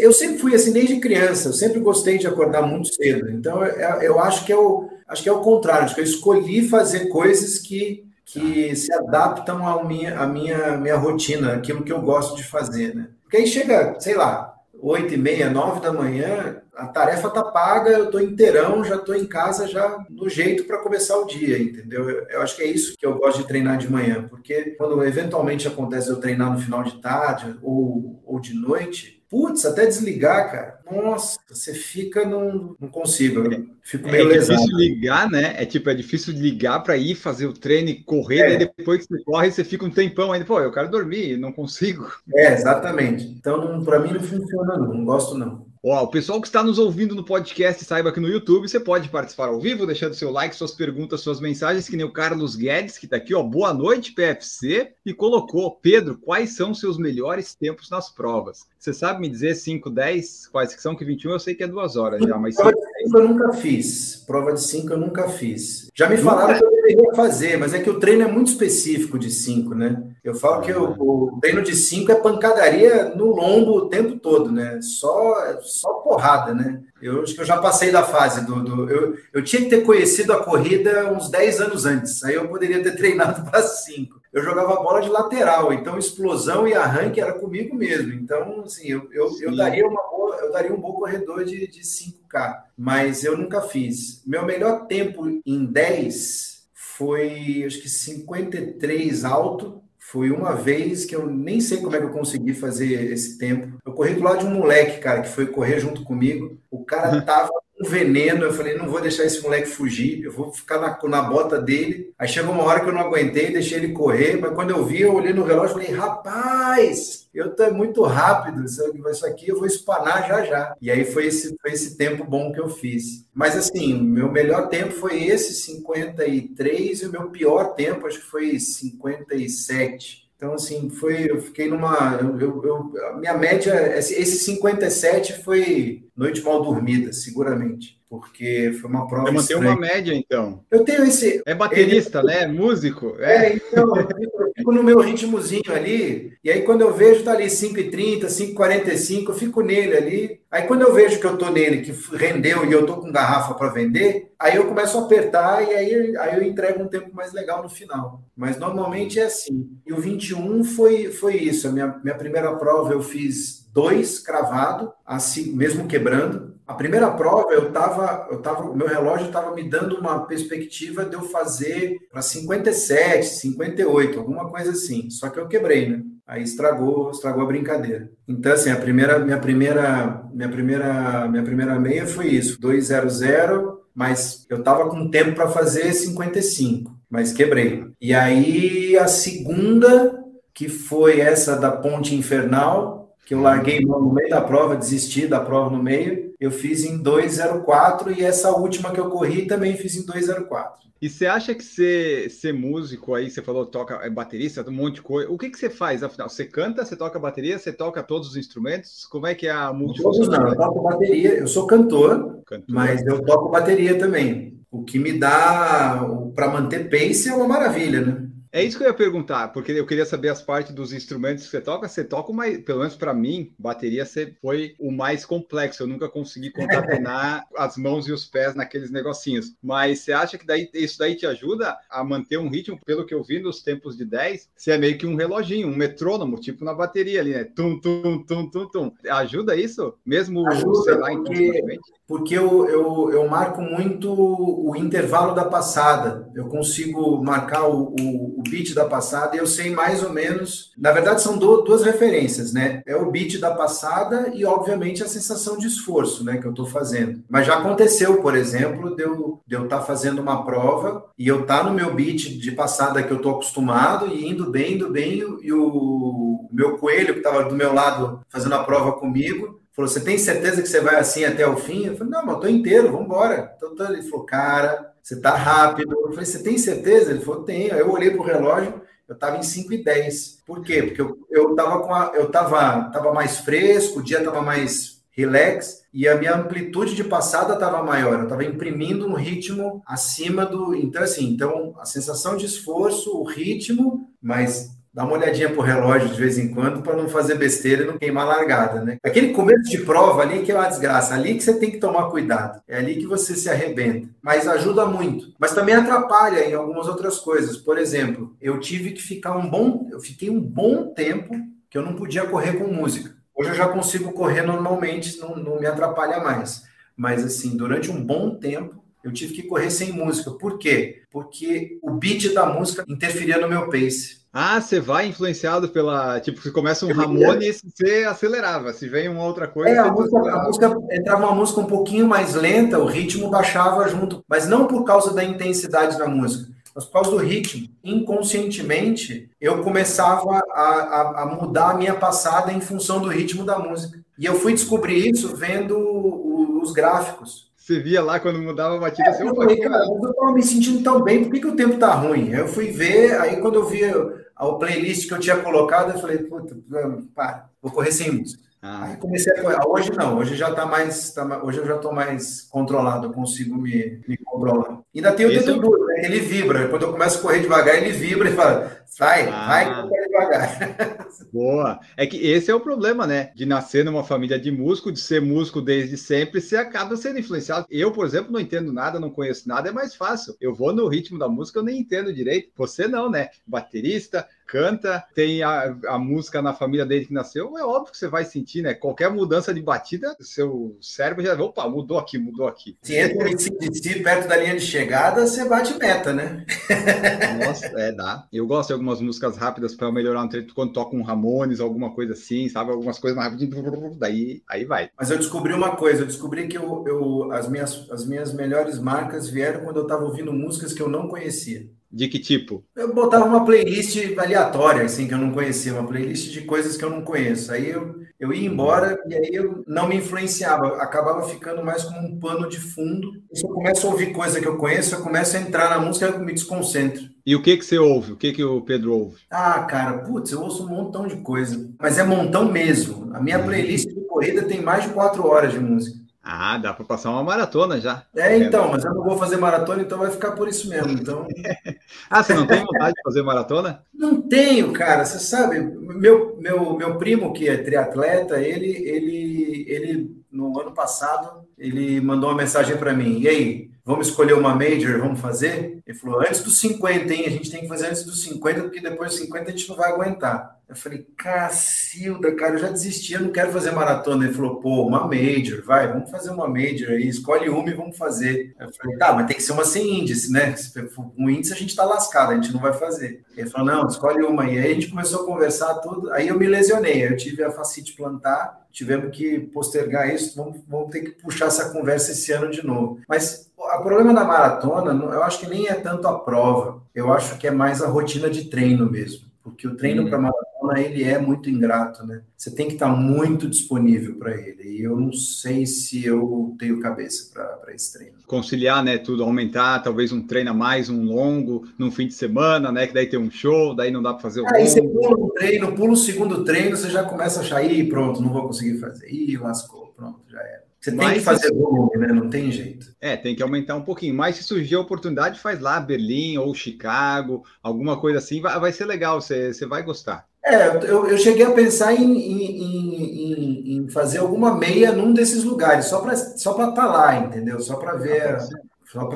Eu sempre fui assim desde criança. Eu sempre gostei de acordar muito cedo. Então eu, eu acho que é o acho que é o contrário. Acho que eu escolhi fazer coisas que que se adaptam à minha, à minha, minha rotina, aquilo que eu gosto de fazer, né? Porque aí chega, sei lá, oito e meia, nove da manhã, a tarefa tá paga, eu tô inteirão, já tô em casa já no jeito para começar o dia, entendeu? Eu, eu, acho que é isso que eu gosto de treinar de manhã, porque quando eventualmente acontece eu treinar no final de tarde ou, ou de noite, putz, até desligar, cara. Nossa, você fica num. Não consigo, eu fico meio É difícil lesado. ligar, né? É tipo, é difícil ligar para ir fazer o treino e correr, é. daí depois que você corre, você fica um tempão ainda. Pô, eu quero dormir, não consigo. É, exatamente. Então, para mim não funciona, não. Não gosto, não. Ó, o pessoal que está nos ouvindo no podcast, saiba que no YouTube você pode participar ao vivo, deixando seu like, suas perguntas, suas mensagens, que nem o Carlos Guedes, que está aqui, ó. Boa noite, PFC, e colocou, Pedro, quais são seus melhores tempos nas provas? Você sabe me dizer 5, 10? Quais que são? Que 21 eu sei que é duas horas já, mas. Prova de 5 eu nunca fiz. Prova de 5 eu nunca fiz. Já me falaram que eu deveria fazer, mas é que o treino é muito específico de 5, né? Eu falo que o, o treino de 5 é pancadaria no lombo o tempo todo, né? Só, só porrada, né? Eu acho que eu já passei da fase do. do eu, eu tinha que ter conhecido a corrida uns 10 anos antes, aí eu poderia ter treinado para 5 eu jogava bola de lateral, então explosão e arranque era comigo mesmo. Então, assim, eu, eu, eu daria, uma boa, eu daria um bom corredor de, de 5K, mas eu nunca fiz. Meu melhor tempo em 10 foi, acho que 53 alto. Foi uma vez que eu nem sei como é que eu consegui fazer esse tempo. Eu corri do lado de um moleque, cara, que foi correr junto comigo. O cara tava um veneno. Eu falei, não vou deixar esse moleque fugir, eu vou ficar na, na bota dele. Aí chegou uma hora que eu não aguentei, deixei ele correr, mas quando eu vi, eu olhei no relógio e falei, rapaz, eu tô muito rápido, isso aqui eu vou espanar já já. E aí foi esse, foi esse tempo bom que eu fiz. Mas assim, meu melhor tempo foi esse 53 e o meu pior tempo acho que foi 57. Então, assim, foi, eu fiquei numa. Eu, eu, a minha média, esse, esse 57 foi noite mal dormida, seguramente porque foi uma prova. Você mantém uma média, então. Eu tenho esse. É baterista, ele... né? Músico. É, é então, eu fico no meu ritmozinho ali, e aí quando eu vejo tá ali 5h30, 5h45, eu fico nele ali. Aí quando eu vejo que eu tô nele, que rendeu e eu tô com garrafa para vender, aí eu começo a apertar e aí, aí eu entrego um tempo mais legal no final. Mas normalmente é assim. E o 21 foi, foi isso. A minha, minha primeira prova eu fiz dois cravado, assim, mesmo quebrando. A primeira prova, eu tava, eu tava, meu relógio estava me dando uma perspectiva de eu fazer para 57, 58, alguma coisa assim. Só que eu quebrei, né? Aí estragou, estragou a brincadeira. Então assim, a primeira, minha primeira, minha primeira, minha primeira meia foi isso, 200, mas eu tava com tempo para fazer 55, mas quebrei. E aí a segunda, que foi essa da ponte infernal, que eu larguei no meio da prova, desisti da prova no meio eu fiz em 204 e essa última que eu corri também fiz em 204. E você acha que ser, ser músico aí, você falou toca é baterista, um monte de coisa. O que, que você faz afinal? Você canta, você toca bateria, você toca todos os instrumentos? Como é que é a multifunção? Não, eu toco bateria, eu sou cantor, cantor, mas eu toco bateria também. O que me dá para manter pace é uma maravilha, né? É isso que eu ia perguntar, porque eu queria saber as partes dos instrumentos que você toca. Você toca mais, pelo menos para mim, bateria foi o mais complexo. Eu nunca consegui concatenar as mãos e os pés naqueles negocinhos. Mas você acha que daí, isso daí te ajuda a manter um ritmo? Pelo que eu vi nos tempos de 10, você é meio que um reloginho, um metrônomo, tipo na bateria ali, né? Tum, tum, tum, tum, tum. Ajuda isso? Mesmo, ajuda, sei lá, porque, porque eu, eu, eu marco muito o intervalo da passada. Eu consigo marcar o, o, o beat da passada e eu sei mais ou menos. Na verdade, são do, duas referências, né? É o beat da passada e, obviamente, a sensação de esforço, né? Que eu estou fazendo. Mas já aconteceu, por exemplo, de eu estar eu tá fazendo uma prova e eu estar tá no meu beat de passada que eu estou acostumado e indo bem, indo bem, e o meu coelho que estava do meu lado fazendo a prova comigo falou: Você tem certeza que você vai assim até o fim? Eu falei: Não, mas eu tô inteiro, vamos embora. Então, ele falou: Cara, você tá rápido. Eu falei: Você tem certeza? Ele falou: Tenho. Eu olhei pro relógio, eu tava em 5 e 10. Por quê? Porque eu, eu tava com a, eu tava, tava mais fresco, o dia tava mais relax e a minha amplitude de passada estava maior, eu estava imprimindo um ritmo acima do. Então, assim, então a sensação de esforço, o ritmo, mas dá uma olhadinha pro relógio de vez em quando para não fazer besteira e não queimar a largada, né? Aquele começo de prova ali que é uma desgraça, ali que você tem que tomar cuidado, é ali que você se arrebenta, mas ajuda muito, mas também atrapalha em algumas outras coisas. Por exemplo, eu tive que ficar um bom, eu fiquei um bom tempo que eu não podia correr com música. Hoje eu já consigo correr normalmente, não, não me atrapalha mais. Mas assim, durante um bom tempo eu tive que correr sem música. Por quê? Porque o beat da música interferia no meu pace. Ah, você vai influenciado pela. Tipo, se começa um Ramones, você acelerava. Se vem uma outra coisa. É, a música, a música, entrava uma música um pouquinho mais lenta, o ritmo baixava junto. Mas não por causa da intensidade da música, mas por causa do ritmo. Inconscientemente, eu começava a, a, a mudar a minha passada em função do ritmo da música. E eu fui descobrir isso vendo os gráficos. Você via lá quando mudava a batida, é, eu falei, cara, eu estava me sentindo tão bem, por que, que o tempo tá ruim? Eu fui ver, aí quando eu vi a playlist que eu tinha colocado, eu falei, puta, para, vou correr sem música. Ah. Aí comecei a correr. Hoje não, hoje já tá mais. Tá, hoje eu já estou mais controlado, eu consigo me, me controlar. Ainda tem o dedo duro, né? Ele vibra. Quando eu começo a correr devagar, ele vibra e fala: vai, ah. vai, vai devagar. Boa. É que esse é o problema, né? De nascer numa família de músico, de ser músico desde sempre, você acaba sendo influenciado. Eu, por exemplo, não entendo nada, não conheço nada, é mais fácil. Eu vou no ritmo da música, eu nem entendo direito. Você não, né? Baterista, canta, tem a, a música na família desde que nasceu, é óbvio que você vai sentir, né? Qualquer mudança de batida, seu cérebro já, opa, mudou aqui, mudou aqui. Se entra em si perto da linha de chegada, você bate meta, né? Nossa, é, dá. Eu gosto de algumas músicas rápidas para melhorar um treino quando toca um Ramones, alguma coisa assim, sabe? Algumas coisas mais rapidinho, daí aí vai. Mas eu descobri uma coisa, eu descobri que eu, eu, as, minhas, as minhas melhores marcas vieram quando eu estava ouvindo músicas que eu não conhecia. De que tipo? Eu botava uma playlist aleatória, assim, que eu não conhecia, uma playlist de coisas que eu não conheço. Aí eu, eu ia embora e aí eu não me influenciava, acabava ficando mais como um pano de fundo. Se eu começo a ouvir coisa que eu conheço, eu começo a entrar na música e eu me desconcentro. E o que que você ouve? O que que o Pedro ouve? Ah, cara, putz, eu ouço um montão de coisa. Mas é montão mesmo. A minha uhum. playlist de corrida tem mais de quatro horas de música. Ah, dá para passar uma maratona já. É, então, mas eu não vou fazer maratona, então vai ficar por isso mesmo. Então... ah, você não tem vontade de fazer maratona? Não tenho, cara. Você sabe, meu, meu, meu primo, que é triatleta, ele, ele, ele, no ano passado, ele mandou uma mensagem para mim. E aí, vamos escolher uma major, vamos fazer? Ele falou, antes dos 50, hein? A gente tem que fazer antes dos 50, porque depois dos 50 a gente não vai aguentar. Eu falei, Cacilda, cara, eu já desisti, eu não quero fazer maratona. Ele falou, pô, uma major, vai, vamos fazer uma major aí, escolhe uma e vamos fazer. Eu falei, tá, mas tem que ser uma sem índice, né? Com índice a gente tá lascado, a gente não vai fazer. Ele falou, não, escolhe uma. E aí a gente começou a conversar tudo, aí eu me lesionei, eu tive a facite plantar, tivemos que postergar isso, vamos, vamos ter que puxar essa conversa esse ano de novo. Mas o problema da maratona, eu acho que nem é tanto a prova, eu acho que é mais a rotina de treino mesmo porque o treino para maratona ele é muito ingrato, né? Você tem que estar tá muito disponível para ele. E eu não sei se eu tenho cabeça para esse treino. Conciliar, né? Tudo, aumentar, talvez um treino a mais, um longo, num fim de semana, né? Que daí tem um show, daí não dá para fazer o. Aí longo. você pula um treino, pula o segundo treino, você já começa a achar, ih, pronto, não vou conseguir fazer. Ih, lascou, pronto, já era. Você tem Mas que fazer se... volume, né? Não tem jeito. É, tem que aumentar um pouquinho. Mas se surgir a oportunidade, faz lá Berlim ou Chicago, alguma coisa assim, vai, vai ser legal, você, você vai gostar. É, eu, eu cheguei a pensar em, em, em, em fazer alguma meia num desses lugares, só para só estar tá lá, entendeu? Só para ver.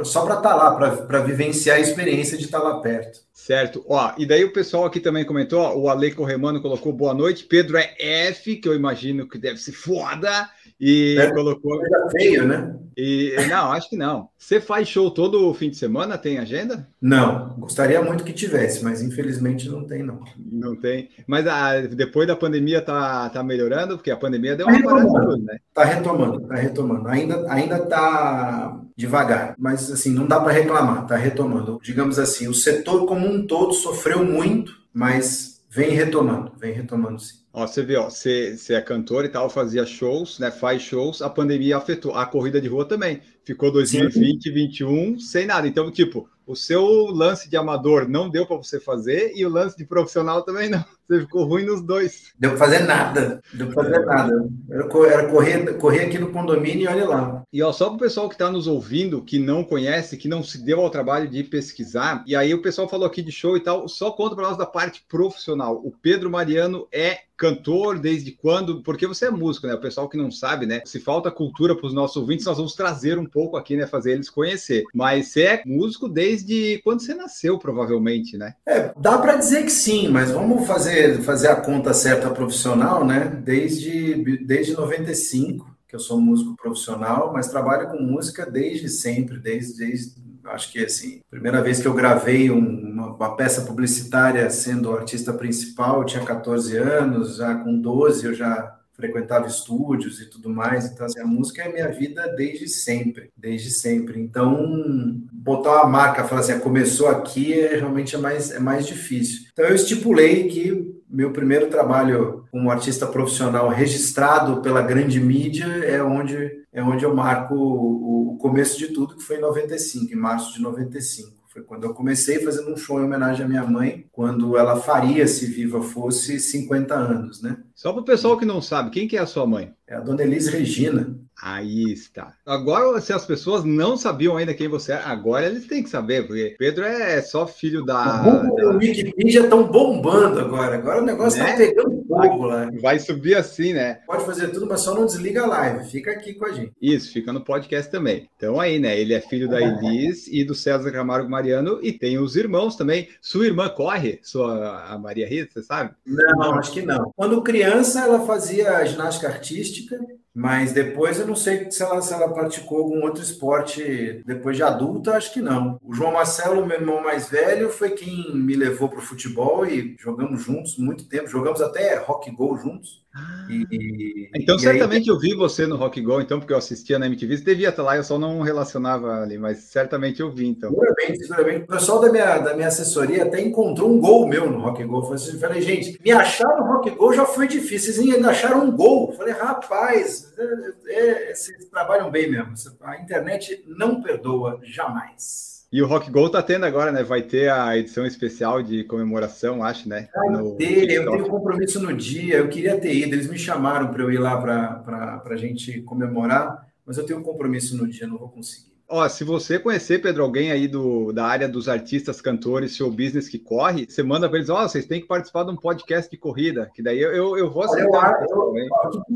Só para estar tá lá, para vivenciar a experiência de estar tá lá perto. Certo. Ó, e daí o pessoal aqui também comentou, ó, o Ale Corremano colocou boa noite, Pedro é F, que eu imagino que deve ser foda, e é, colocou... É feio, né? E, não, acho que não. Você faz show todo fim de semana? Tem agenda? Não, gostaria muito que tivesse, mas infelizmente não tem, não. Não tem. Mas a, depois da pandemia tá, tá melhorando, porque a pandemia deu tá uma parada, né? Tá retomando, tá retomando. Ainda, ainda tá devagar, mas assim, não dá para reclamar, tá retomando. Digamos assim, o setor como um todo sofreu muito, mas vem retomando, vem retomando sim. Ó, você vê, ó, você, você é cantor e tal, fazia shows, né? Faz shows, a pandemia afetou. A corrida de rua também. Ficou 2020, 2021 sem nada. Então, tipo, o seu lance de amador não deu para você fazer e o lance de profissional também não. Você ficou ruim nos dois. Deu para fazer nada. Deu para fazer nada. Era, correr, correr aqui no condomínio e olha lá. E ó, só para o pessoal que está nos ouvindo, que não conhece, que não se deu ao trabalho de pesquisar, e aí o pessoal falou aqui de show e tal, só conta para nós da parte profissional. O Pedro Mariano é cantor desde quando? Porque você é músico, né? O pessoal que não sabe, né? Se falta cultura para os nossos ouvintes, nós vamos trazer um pouco aqui, né? Fazer eles conhecer. Mas você é músico desde quando você nasceu, provavelmente, né? É, dá para dizer que sim, mas vamos fazer, fazer a conta certa profissional, né? Desde, desde 95 que eu sou músico profissional, mas trabalho com música desde sempre, desde, desde acho que assim, primeira vez que eu gravei uma, uma, peça publicitária sendo artista principal, eu tinha 14 anos, já com 12 eu já frequentava estúdios e tudo mais, então assim, a música é minha vida desde sempre, desde sempre. Então, botar uma marca, falar assim, ah, começou aqui, é, realmente é mais, é mais difícil. Então, eu estipulei que meu primeiro trabalho como artista profissional registrado pela grande mídia é onde, é onde eu marco o, o começo de tudo, que foi em 95, em março de 95. Foi quando eu comecei fazendo um show em homenagem à minha mãe, quando ela faria, se viva fosse, 50 anos, né? Só para o pessoal que não sabe, quem que é a sua mãe? É a dona Elis Regina. Aí está. Agora, se as pessoas não sabiam ainda quem você é, agora eles têm que saber, porque Pedro é só filho da. O da... Wikipedia estão bombando agora. Agora o negócio está né? pegando lá. Vai subir assim, né? Pode fazer tudo, mas só não desliga a live. Fica aqui com a gente. Isso, fica no podcast também. Então aí, né? Ele é filho da Elis e do César Camargo Mariano e tem os irmãos também. Sua irmã corre, sua a Maria Rita, você sabe? Não, acho que não. Quando criança, ela fazia ginástica artística mas depois eu não sei se ela, se ela praticou algum outro esporte depois de adulta, acho que não. O João Marcelo, meu irmão mais velho, foi quem me levou para o futebol e jogamos juntos muito tempo. Jogamos até rock go juntos. E, então, e certamente aí... eu vi você no Rock Go, então, porque eu assistia na MTV. Você devia estar lá, eu só não relacionava ali, mas certamente eu vi, então. Seguramente, seguramente. O pessoal da minha, da minha assessoria até encontrou um gol meu no Rock Go. Eu assim, falei, gente, me achar no Rock Go já foi difícil, vocês ainda acharam um gol. Eu falei, rapaz, é, é, vocês trabalham bem mesmo. A internet não perdoa jamais. E o Rock Go tá tendo agora, né? Vai ter a edição especial de comemoração, acho, né? No ter, eu tenho compromisso no dia, eu queria ter ido, eles me chamaram para eu ir lá para a gente comemorar, mas eu tenho compromisso no dia, não vou conseguir. Ó, se você conhecer, Pedro, alguém aí do, da área dos artistas, cantores, seu business que corre, você manda para eles, ó, oh, vocês têm que participar de um podcast de corrida, que daí eu, eu, eu vou aceitar eu, eu,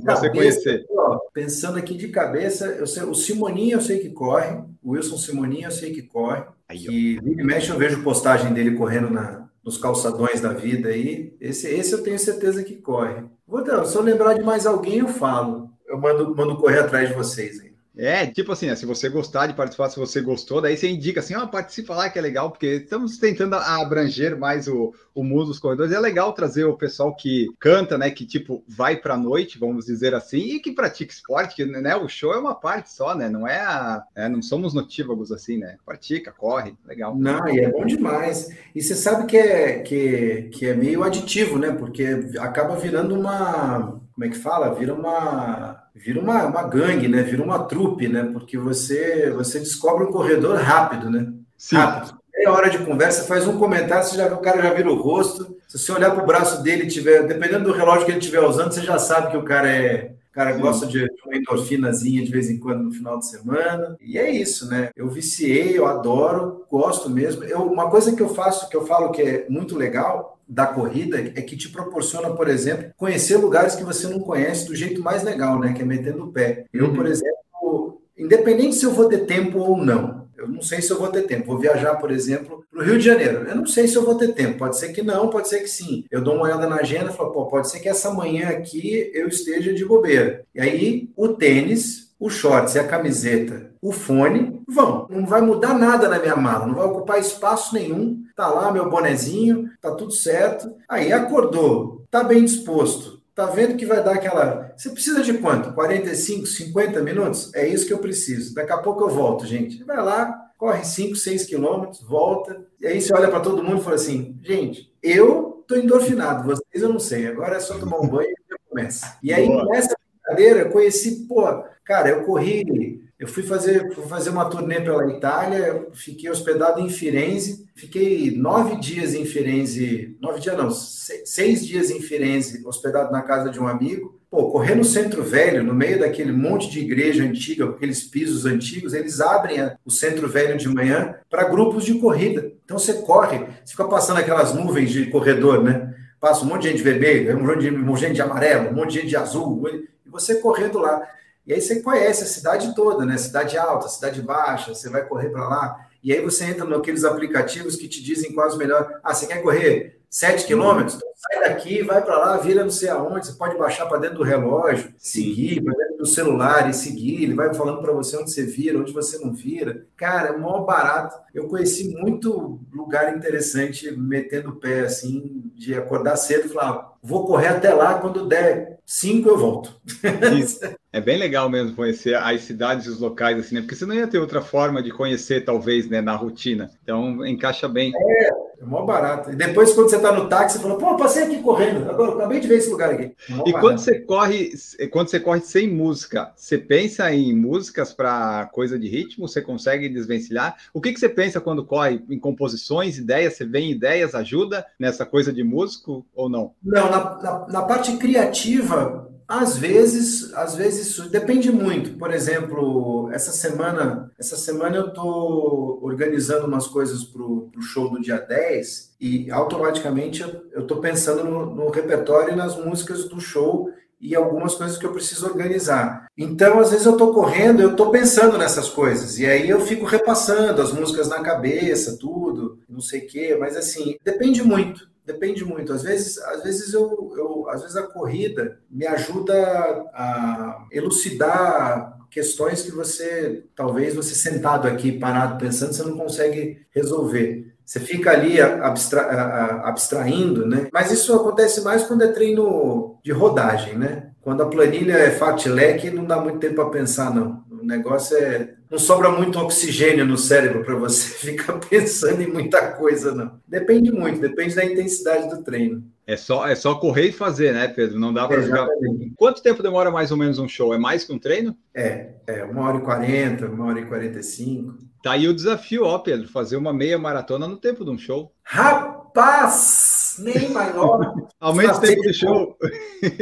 você conhecer. Ó, pensando aqui de cabeça, eu sei, o Simoninho eu sei que corre, o Wilson Simoninho eu sei que corre, aí, e e mexe eu vejo postagem dele correndo na, nos calçadões da vida aí, esse, esse eu tenho certeza que corre. Vou, se eu lembrar de mais alguém, eu falo. Eu mando, mando correr atrás de vocês aí. É, tipo assim, se você gostar de participar, se você gostou, daí você indica assim, ó, oh, participa lá que é legal, porque estamos tentando abranger mais o, o mundo dos corredores. É legal trazer o pessoal que canta, né, que tipo vai para a noite, vamos dizer assim, e que pratica esporte, que né, o show é uma parte só, né? Não é, a, é não somos notívagos assim, né? Pratica, corre, legal. Não, e é bom demais. E você sabe que é que, que é meio aditivo, né? Porque acaba virando uma, como é que fala? Vira uma vira uma, uma gangue, né? Vira uma trupe, né? Porque você você descobre um corredor rápido, né? Sim. Rápido. Meia hora de conversa, faz um comentário, você já, o cara já vira o rosto. Se você olhar para o braço dele, tiver, dependendo do relógio que ele estiver usando, você já sabe que o cara é, O cara gosta de uma endorfinazinha de vez em quando no final de semana. E é isso, né? Eu viciei, eu adoro, gosto mesmo. Eu, uma coisa que eu faço, que eu falo que é muito legal, da corrida é que te proporciona, por exemplo, conhecer lugares que você não conhece do jeito mais legal, né? Que é metendo o pé. Eu, por uhum. exemplo, independente se eu vou ter tempo ou não, eu não sei se eu vou ter tempo. Vou viajar, por exemplo, para o Rio de Janeiro. Eu não sei se eu vou ter tempo. Pode ser que não, pode ser que sim. Eu dou uma olhada na agenda e falo, pô, pode ser que essa manhã aqui eu esteja de bobeira. E aí, o tênis, o shorts e a camiseta, o fone, vão. Não vai mudar nada na minha mala, não vai ocupar espaço nenhum. Tá lá meu bonezinho, tá tudo certo. Aí acordou, tá bem disposto, Tá vendo que vai dar aquela. Você precisa de quanto? 45, 50 minutos? É isso que eu preciso. Daqui a pouco eu volto, gente. Vai lá, corre 5, 6 quilômetros, volta. E aí você olha para todo mundo e fala assim: gente, eu tô endorfinado, vocês eu não sei. Agora é só tomar um banho e começa. E aí, Boa. nessa brincadeira, conheci, pô, cara, eu corri eu fui fazer, fui fazer uma turnê pela Itália, fiquei hospedado em Firenze, fiquei nove dias em Firenze, nove dias não, seis dias em Firenze, hospedado na casa de um amigo. Pô, correr no centro velho, no meio daquele monte de igreja antiga, aqueles pisos antigos, eles abrem o centro velho de manhã para grupos de corrida. Então você corre, você fica passando aquelas nuvens de corredor, né? Passa um monte de gente vermelha, um monte de, um monte de gente de amarelo, um monte de gente de azul, você correndo lá. E aí você conhece a cidade toda, né? Cidade alta, cidade baixa, você vai correr para lá. E aí você entra naqueles aplicativos que te dizem quais melhor. Ah, você quer correr 7 quilômetros? Então sai daqui, vai para lá, vira não sei aonde. Você pode baixar para dentro do relógio, seguir, para dentro do celular e seguir. Ele vai falando para você onde você vira, onde você não vira. Cara, é mó barato. Eu conheci muito lugar interessante metendo o pé, assim, de acordar cedo e falar, vou correr até lá, quando der cinco eu volto. Isso. É bem legal mesmo conhecer as cidades e os locais, assim, né? Porque você não ia ter outra forma de conhecer, talvez, né, na rotina. Então, encaixa bem. É, é mó barato. E depois, quando você está no táxi, você fala, pô, passei aqui correndo. Agora, acabei de ver esse lugar aqui. É e quando você corre, quando você corre sem música, você pensa em músicas para coisa de ritmo? Você consegue desvencilhar? O que, que você pensa quando corre? Em composições, ideias? Você vem ideias, ajuda nessa coisa de músico ou não? Não, na, na, na parte criativa, às vezes, às vezes depende muito. Por exemplo, essa semana, essa semana eu estou organizando umas coisas para o show do dia 10 e automaticamente eu estou pensando no, no repertório e nas músicas do show e algumas coisas que eu preciso organizar. Então, às vezes eu estou correndo, eu estou pensando nessas coisas, e aí eu fico repassando as músicas na cabeça, tudo, não sei o quê, mas assim, depende muito. Depende muito. Às vezes, às vezes eu, eu, às vezes a corrida me ajuda a elucidar questões que você, talvez você sentado aqui, parado pensando, você não consegue resolver. Você fica ali abstra abstraindo, né? Mas isso acontece mais quando é treino de rodagem, né? Quando a planilha é fartlek, não dá muito tempo para pensar, não. O negócio é. Não sobra muito oxigênio no cérebro para você ficar pensando em muita coisa, não. Depende muito, depende da intensidade do treino. É só, é só correr e fazer, né, Pedro? Não dá para jogar. Quanto tempo demora mais ou menos um show? É mais que um treino? É, é uma hora e quarenta, uma hora e quarenta e cinco. Tá aí o desafio, ó, Pedro, fazer uma meia maratona no tempo de um show. Rapaz! Nem maior. Aumenta o tempo do show.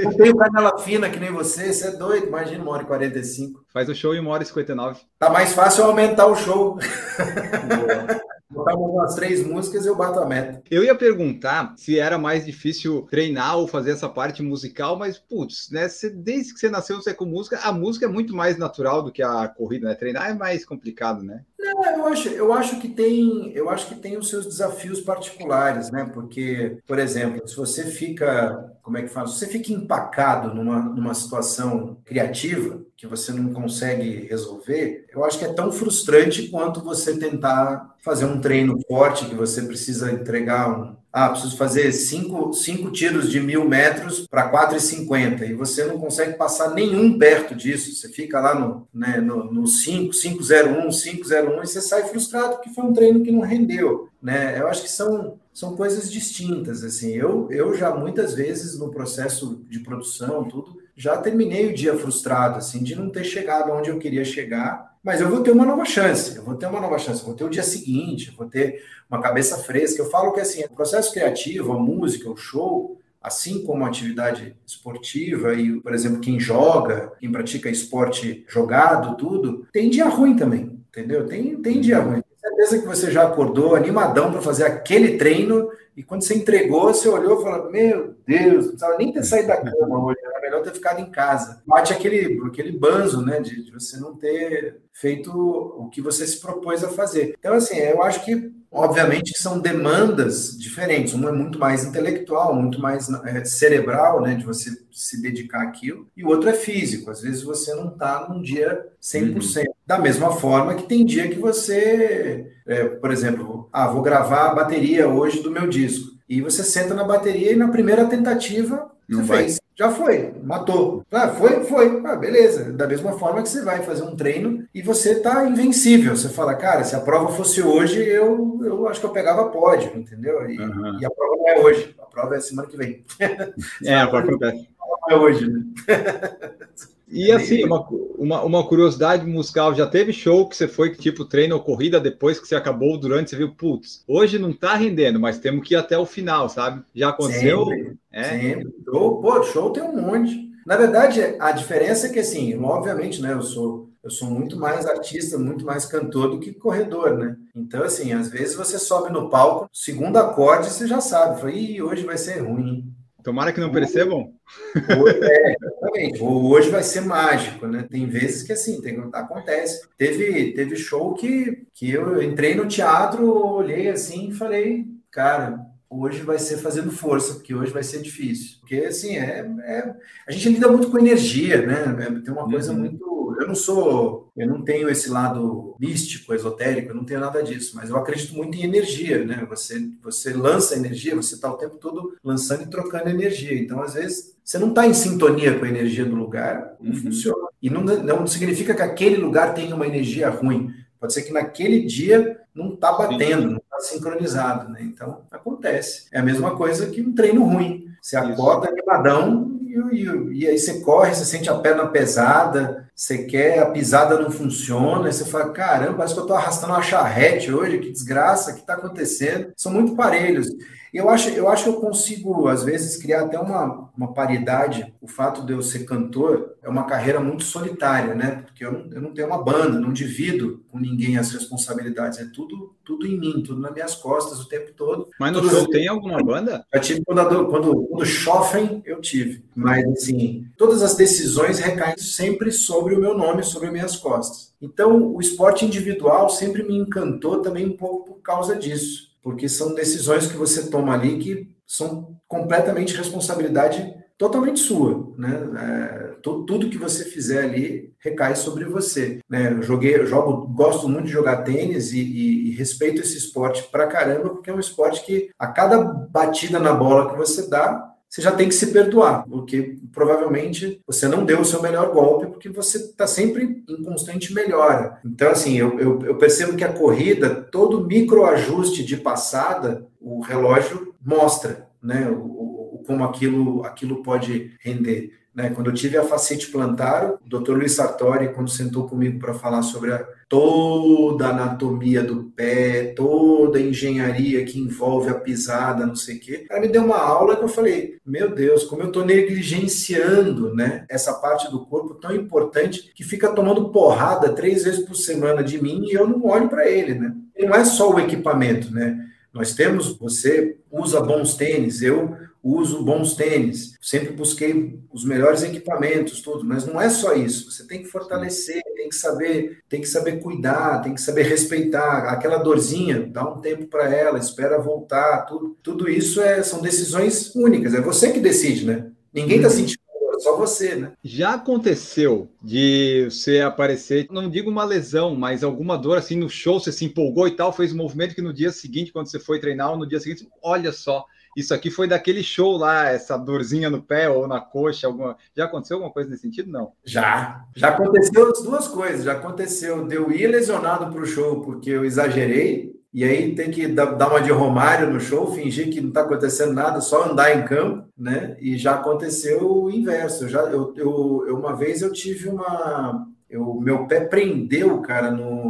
Não tenho canela fina que nem você, você é doido. Imagina uma hora e 45. Faz o show em uma hora e 59. Tá mais fácil aumentar o show. Boa. Botar umas três músicas eu bato a meta. Eu ia perguntar se era mais difícil treinar ou fazer essa parte musical, mas, putz, né? Você, desde que você nasceu, você é com música, a música é muito mais natural do que a corrida, né? Treinar é mais complicado, né? Não, eu acho, eu acho que tem, eu acho que tem os seus desafios particulares, né? Porque, por exemplo, se você fica, como é que fala? Você fica empacado numa, numa situação criativa que você não consegue resolver, eu acho que é tão frustrante quanto você tentar fazer um treino forte que você precisa entregar um, ah, preciso fazer cinco, cinco tiros de mil metros para 4,50 e você não consegue passar nenhum perto disso. Você fica lá no, né, no, no 5, 501, 501 e você sai frustrado porque foi um treino que não rendeu. Né? Eu acho que são, são coisas distintas. Assim, eu, eu já muitas vezes no processo de produção, tudo, já terminei o dia frustrado, assim, de não ter chegado onde eu queria chegar mas eu vou ter uma nova chance, eu vou ter uma nova chance, eu vou ter o dia seguinte, vou ter uma cabeça fresca. Eu falo que assim, o processo criativo, a música, o show, assim como a atividade esportiva e, por exemplo, quem joga, quem pratica esporte jogado, tudo, tem dia ruim também, entendeu? Tem, tem dia ruim. Certeza que você já acordou animadão para fazer aquele treino e quando você entregou, você olhou e falou: Meu Deus, não precisava nem ter saído da cama hoje, era melhor ter ficado em casa. Bate aquele, aquele banzo, né, de, de você não ter feito o que você se propôs a fazer. Então, assim, eu acho que, obviamente, são demandas diferentes. Uma é muito mais intelectual, muito mais é, cerebral, né, de você se dedicar àquilo, e o outro é físico. Às vezes você não está num dia 100%. Uhum. Da mesma forma que tem dia que você, é, por exemplo, ah, vou gravar a bateria hoje do meu disco. E você senta na bateria e na primeira tentativa não você fez. Já foi, matou. Ah, foi, foi. Ah, beleza. Da mesma forma que você vai fazer um treino e você tá invencível. Você fala, cara, se a prova fosse hoje, eu, eu acho que eu pegava pódio, entendeu? E, uhum. e a prova não é hoje. A prova é semana que vem. é, a prova não é hoje, né? E assim, uma, uma, uma, curiosidade musical, já teve show que você foi, tipo, treino ou corrida, depois que você acabou durante, você viu, putz, hoje não tá rendendo, mas temos que ir até o final, sabe? Já aconteceu? Sempre, é. sempre. Show, pô, show tem um monte. Na verdade, a diferença é que, assim, obviamente, né, eu sou, eu sou muito mais artista, muito mais cantor do que corredor, né? Então, assim, às vezes você sobe no palco, segundo acorde, você já sabe, fala, Ih, hoje vai ser ruim, Tomara que não percebam. Hoje, é, exatamente. Hoje vai ser mágico, né? Tem vezes que assim, tem, acontece. Teve, teve show que, que eu entrei no teatro, olhei assim e falei, cara, hoje vai ser fazendo força, porque hoje vai ser difícil. Porque assim, é, é a gente lida muito com energia, né? Tem uma coisa uhum. muito eu não sou, eu não tenho esse lado místico, esotérico, eu não tenho nada disso, mas eu acredito muito em energia, né? Você, você lança energia, você está o tempo todo lançando e trocando energia. Então, às vezes, você não está em sintonia com a energia do lugar, não uhum. funciona. E não, não significa que aquele lugar tenha uma energia ruim. Pode ser que naquele dia não está batendo, Sim. não está sincronizado, né? Então, acontece. É a mesma coisa que um treino ruim. Você acorda animadão e, e, e, aí você corre, você sente a perna pesada, você quer, a pisada não funciona, aí você fala, caramba, parece que eu estou arrastando uma charrete hoje, que desgraça, o que está acontecendo? São muito parelhos. Eu acho, eu acho que eu consigo, às vezes, criar até uma, uma paridade. O fato de eu ser cantor é uma carreira muito solitária, né? Porque eu não, eu não tenho uma banda, não divido com ninguém as responsabilidades. É tudo, tudo em mim, tudo nas minhas costas o tempo todo. Mas no show tem alguma banda? Eu tive quando, quando, quando chofem, eu tive. Mas, assim, todas as decisões recaem sempre sobre o meu nome, sobre minhas costas. Então, o esporte individual sempre me encantou também um pouco por causa disso porque são decisões que você toma ali que são completamente responsabilidade totalmente sua, né? É, tudo que você fizer ali recai sobre você. Né? Eu joguei, eu jogo, gosto muito de jogar tênis e, e, e, respeito esse esporte pra caramba, porque é um esporte que a cada batida na bola que você dá, você já tem que se perdoar, porque provavelmente você não deu o seu melhor golpe, porque você está sempre em constante melhora. Então, assim, eu, eu, eu percebo que a corrida, todo microajuste de passada, o relógio mostra, né, o, o, como aquilo, aquilo pode render. Né? Quando eu tive a facete plantar, o Dr. Luiz Sartori, quando sentou comigo para falar sobre a, toda a anatomia do pé, toda a engenharia que envolve a pisada, não sei o quê, ela me deu uma aula que eu falei, meu Deus, como eu estou negligenciando né, essa parte do corpo tão importante que fica tomando porrada três vezes por semana de mim e eu não olho para ele, né? não é só o equipamento, né? Nós temos, você usa bons tênis, eu uso bons tênis, sempre busquei os melhores equipamentos, tudo, mas não é só isso. Você tem que fortalecer, tem que saber, tem que saber cuidar, tem que saber respeitar. Aquela dorzinha, dá um tempo para ela, espera voltar, tudo. Tudo isso é, são decisões únicas. É você que decide, né? Ninguém está uhum. sentindo só você, né? Já aconteceu de você aparecer, não digo uma lesão, mas alguma dor assim no show, você se empolgou e tal, fez um movimento que no dia seguinte, quando você foi treinar, ou no dia seguinte, olha só, isso aqui foi daquele show lá, essa dorzinha no pé ou na coxa, alguma. Já aconteceu alguma coisa nesse sentido? Não. Já. Já aconteceu as duas coisas. Já aconteceu de eu ir lesionado para o show porque eu exagerei, e aí tem que dar uma de Romário no show, fingir que não está acontecendo nada, só andar em campo, né? E já aconteceu o inverso. Já, eu, eu, uma vez eu tive uma. Eu, meu pé prendeu, cara, no,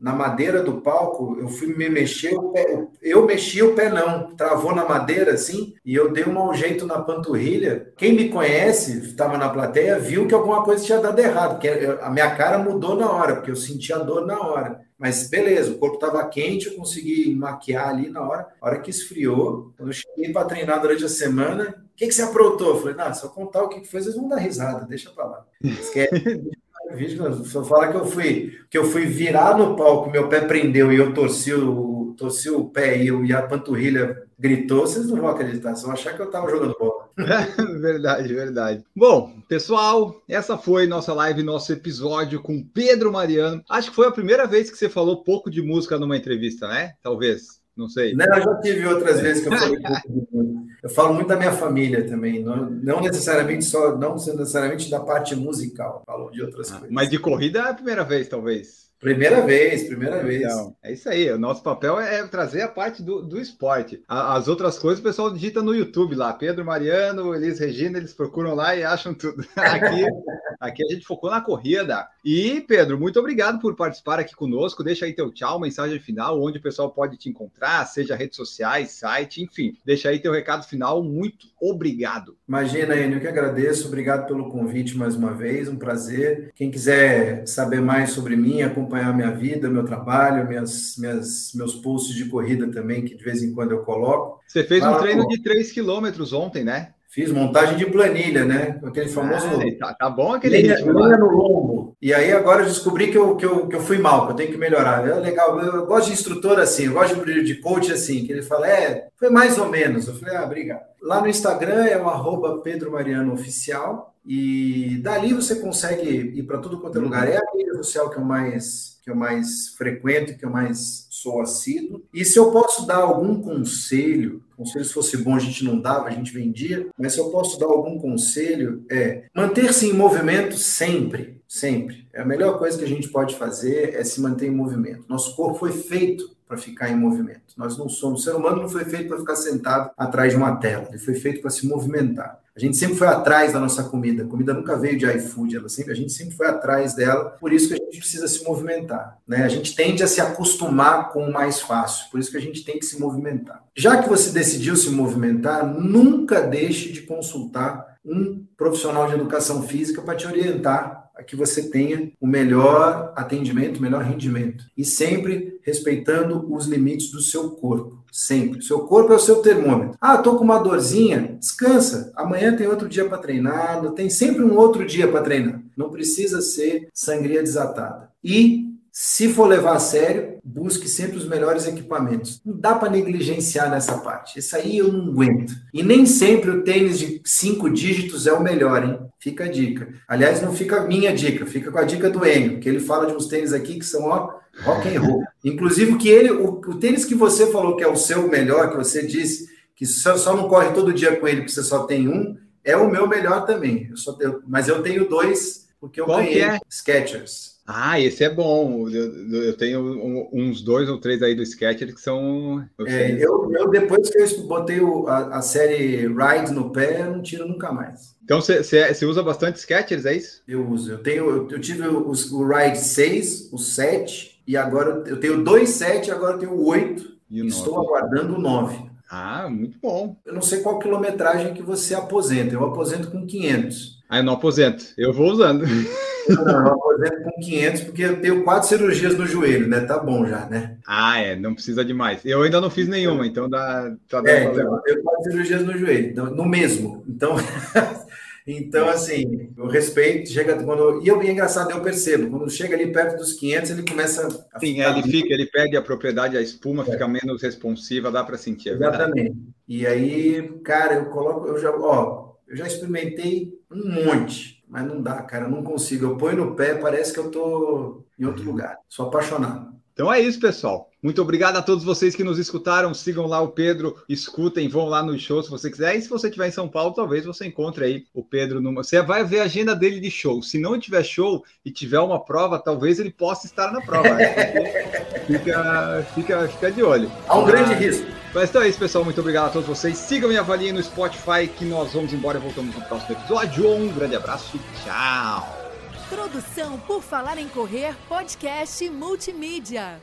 na madeira do palco, eu fui me mexer, o pé, eu mexi o pé não, travou na madeira assim, e eu dei um mau jeito na panturrilha. Quem me conhece, estava na plateia, viu que alguma coisa tinha dado errado, porque a minha cara mudou na hora, porque eu senti a dor na hora. Mas beleza, o corpo estava quente, eu consegui maquiar ali na hora. A hora que esfriou, quando eu cheguei para treinar durante a semana, o que, que você aprontou? Eu falei, não, se eu contar o que, que foi, vocês vão dar risada, deixa para lá. Esquece. Se eu falar que eu fui que eu fui virar no palco, meu pé prendeu e eu torci o, torci o pé e, eu, e a panturrilha gritou, vocês não vão acreditar, vocês vão achar que eu estava jogando bola. verdade, verdade. Bom, pessoal, essa foi nossa live, nosso episódio com Pedro Mariano. Acho que foi a primeira vez que você falou pouco de música numa entrevista, né? Talvez. Não sei. Não, eu já tive outras vezes que eu falei. Eu falo muito da minha família também, não, não necessariamente só, não necessariamente da parte musical, falo de outras ah, coisas. Mas de corrida é a primeira vez, talvez. Primeira vez, primeira vez. Então, é isso aí. O nosso papel é trazer a parte do, do esporte. as outras coisas o pessoal digita no YouTube lá. Pedro Mariano, Elis Regina, eles procuram lá e acham tudo. Aqui, aqui a gente focou na corrida. E, Pedro, muito obrigado por participar aqui conosco. Deixa aí teu tchau, mensagem final, onde o pessoal pode te encontrar, seja redes sociais, site, enfim. Deixa aí teu recado final. Muito obrigado. Imagina, Enio, eu que agradeço. Obrigado pelo convite mais uma vez. Um prazer. Quem quiser saber mais sobre mim, acompanhar acompanhar minha vida, meu trabalho, minhas, minhas, meus posts de corrida também, que de vez em quando eu coloco. Você fez um treino de 3 quilômetros ontem, né? Fiz montagem de planilha, né? Aquele famoso. Ah, tá, tá, bom aquele linha, ritmo. Linha no lombo. E aí agora eu descobri que eu, que, eu, que eu fui mal, que eu tenho que melhorar. É legal, eu gosto de instrutor assim, eu gosto de, de coach assim, que ele fala, é, foi mais ou menos. Eu falei, ah, obrigado. Lá no Instagram é o arroba Pedro Mariano Oficial. E dali você consegue ir para tudo quanto é lugar. É a rede social que eu mais que eu mais frequento, que eu mais sou assíduo. E se eu posso dar algum conselho, conselho se fosse bom a gente não dava, a gente vendia, mas se eu posso dar algum conselho é manter-se em movimento sempre, sempre. É a melhor coisa que a gente pode fazer é se manter em movimento. Nosso corpo foi feito para ficar em movimento. Nós não somos, o ser humano não foi feito para ficar sentado atrás de uma tela, ele foi feito para se movimentar. A gente sempre foi atrás da nossa comida. A comida nunca veio de iFood, ela sempre, a gente sempre foi atrás dela. Por isso que a gente precisa se movimentar. Né? A gente tende a se acostumar com o mais fácil. Por isso que a gente tem que se movimentar. Já que você decidiu se movimentar, nunca deixe de consultar um profissional de educação física para te orientar a que você tenha o melhor atendimento, o melhor rendimento. E sempre respeitando os limites do seu corpo. Sempre. Seu corpo é o seu termômetro. Ah, tô com uma dorzinha, descansa. Amanhã tem outro dia para treinar, tem sempre um outro dia para treinar. Não precisa ser sangria desatada. E se for levar a sério, busque sempre os melhores equipamentos. Não dá para negligenciar nessa parte. Isso aí eu não aguento. E nem sempre o tênis de cinco dígitos é o melhor, hein? Fica a dica. Aliás, não fica a minha dica, fica com a dica do Enio, que ele fala de uns tênis aqui que são ó, rock and roll. Inclusive que ele, o, o tênis que você falou que é o seu melhor, que você disse que só, só não corre todo dia com ele porque você só tem um, é o meu melhor também. Eu só tenho, mas eu tenho dois porque eu Qual ganhei é? Skechers. Ah, esse é bom. Eu, eu tenho uns dois ou três aí do Sketcher que são. É, eu, eu, depois que eu botei o, a, a, série Ride no pé, eu não tiro nunca mais. Então você usa bastante Sketchers, é isso? Eu uso. Eu tenho, eu, eu tive o, o Ride 6, o 7, e agora eu tenho dois 7, agora eu tenho o 8. E o estou 9. aguardando o 9. Ah, muito bom. Eu não sei qual quilometragem que você aposenta. Eu aposento com 500. Ah, eu não aposento. Eu vou usando. Não, não, eu aposento com 500 porque eu tenho quatro cirurgias no joelho, né? Tá bom já, né? Ah, é, não precisa de mais. Eu ainda não fiz nenhuma, então dá. Tá é, então, eu tenho quatro cirurgias no joelho, então, no mesmo. Então, então assim, eu respeito, chega quando. E eu, é engraçado, eu percebo, quando chega ali perto dos 500, ele começa a. Sim, ele fica, ele perde a propriedade, a espuma é. fica menos responsiva, dá para sentir. É Exatamente. E aí, cara, eu coloco, eu já, ó, eu já experimentei um monte mas não dá, cara, não consigo. Eu ponho no pé, parece que eu tô em outro uhum. lugar. Sou apaixonado. Então é isso, pessoal. Muito obrigado a todos vocês que nos escutaram. Sigam lá o Pedro, escutem, vão lá no show se você quiser. E se você estiver em São Paulo, talvez você encontre aí o Pedro numa. Você vai ver a agenda dele de show. Se não tiver show e tiver uma prova, talvez ele possa estar na prova. fica, fica, fica de olho. Há um grande risco. Mas então é isso, pessoal. Muito obrigado a todos vocês. Sigam e avaliem no Spotify que nós vamos embora e voltamos no próximo episódio. Um grande abraço. Tchau. Produção por Falar em Correr, podcast multimídia.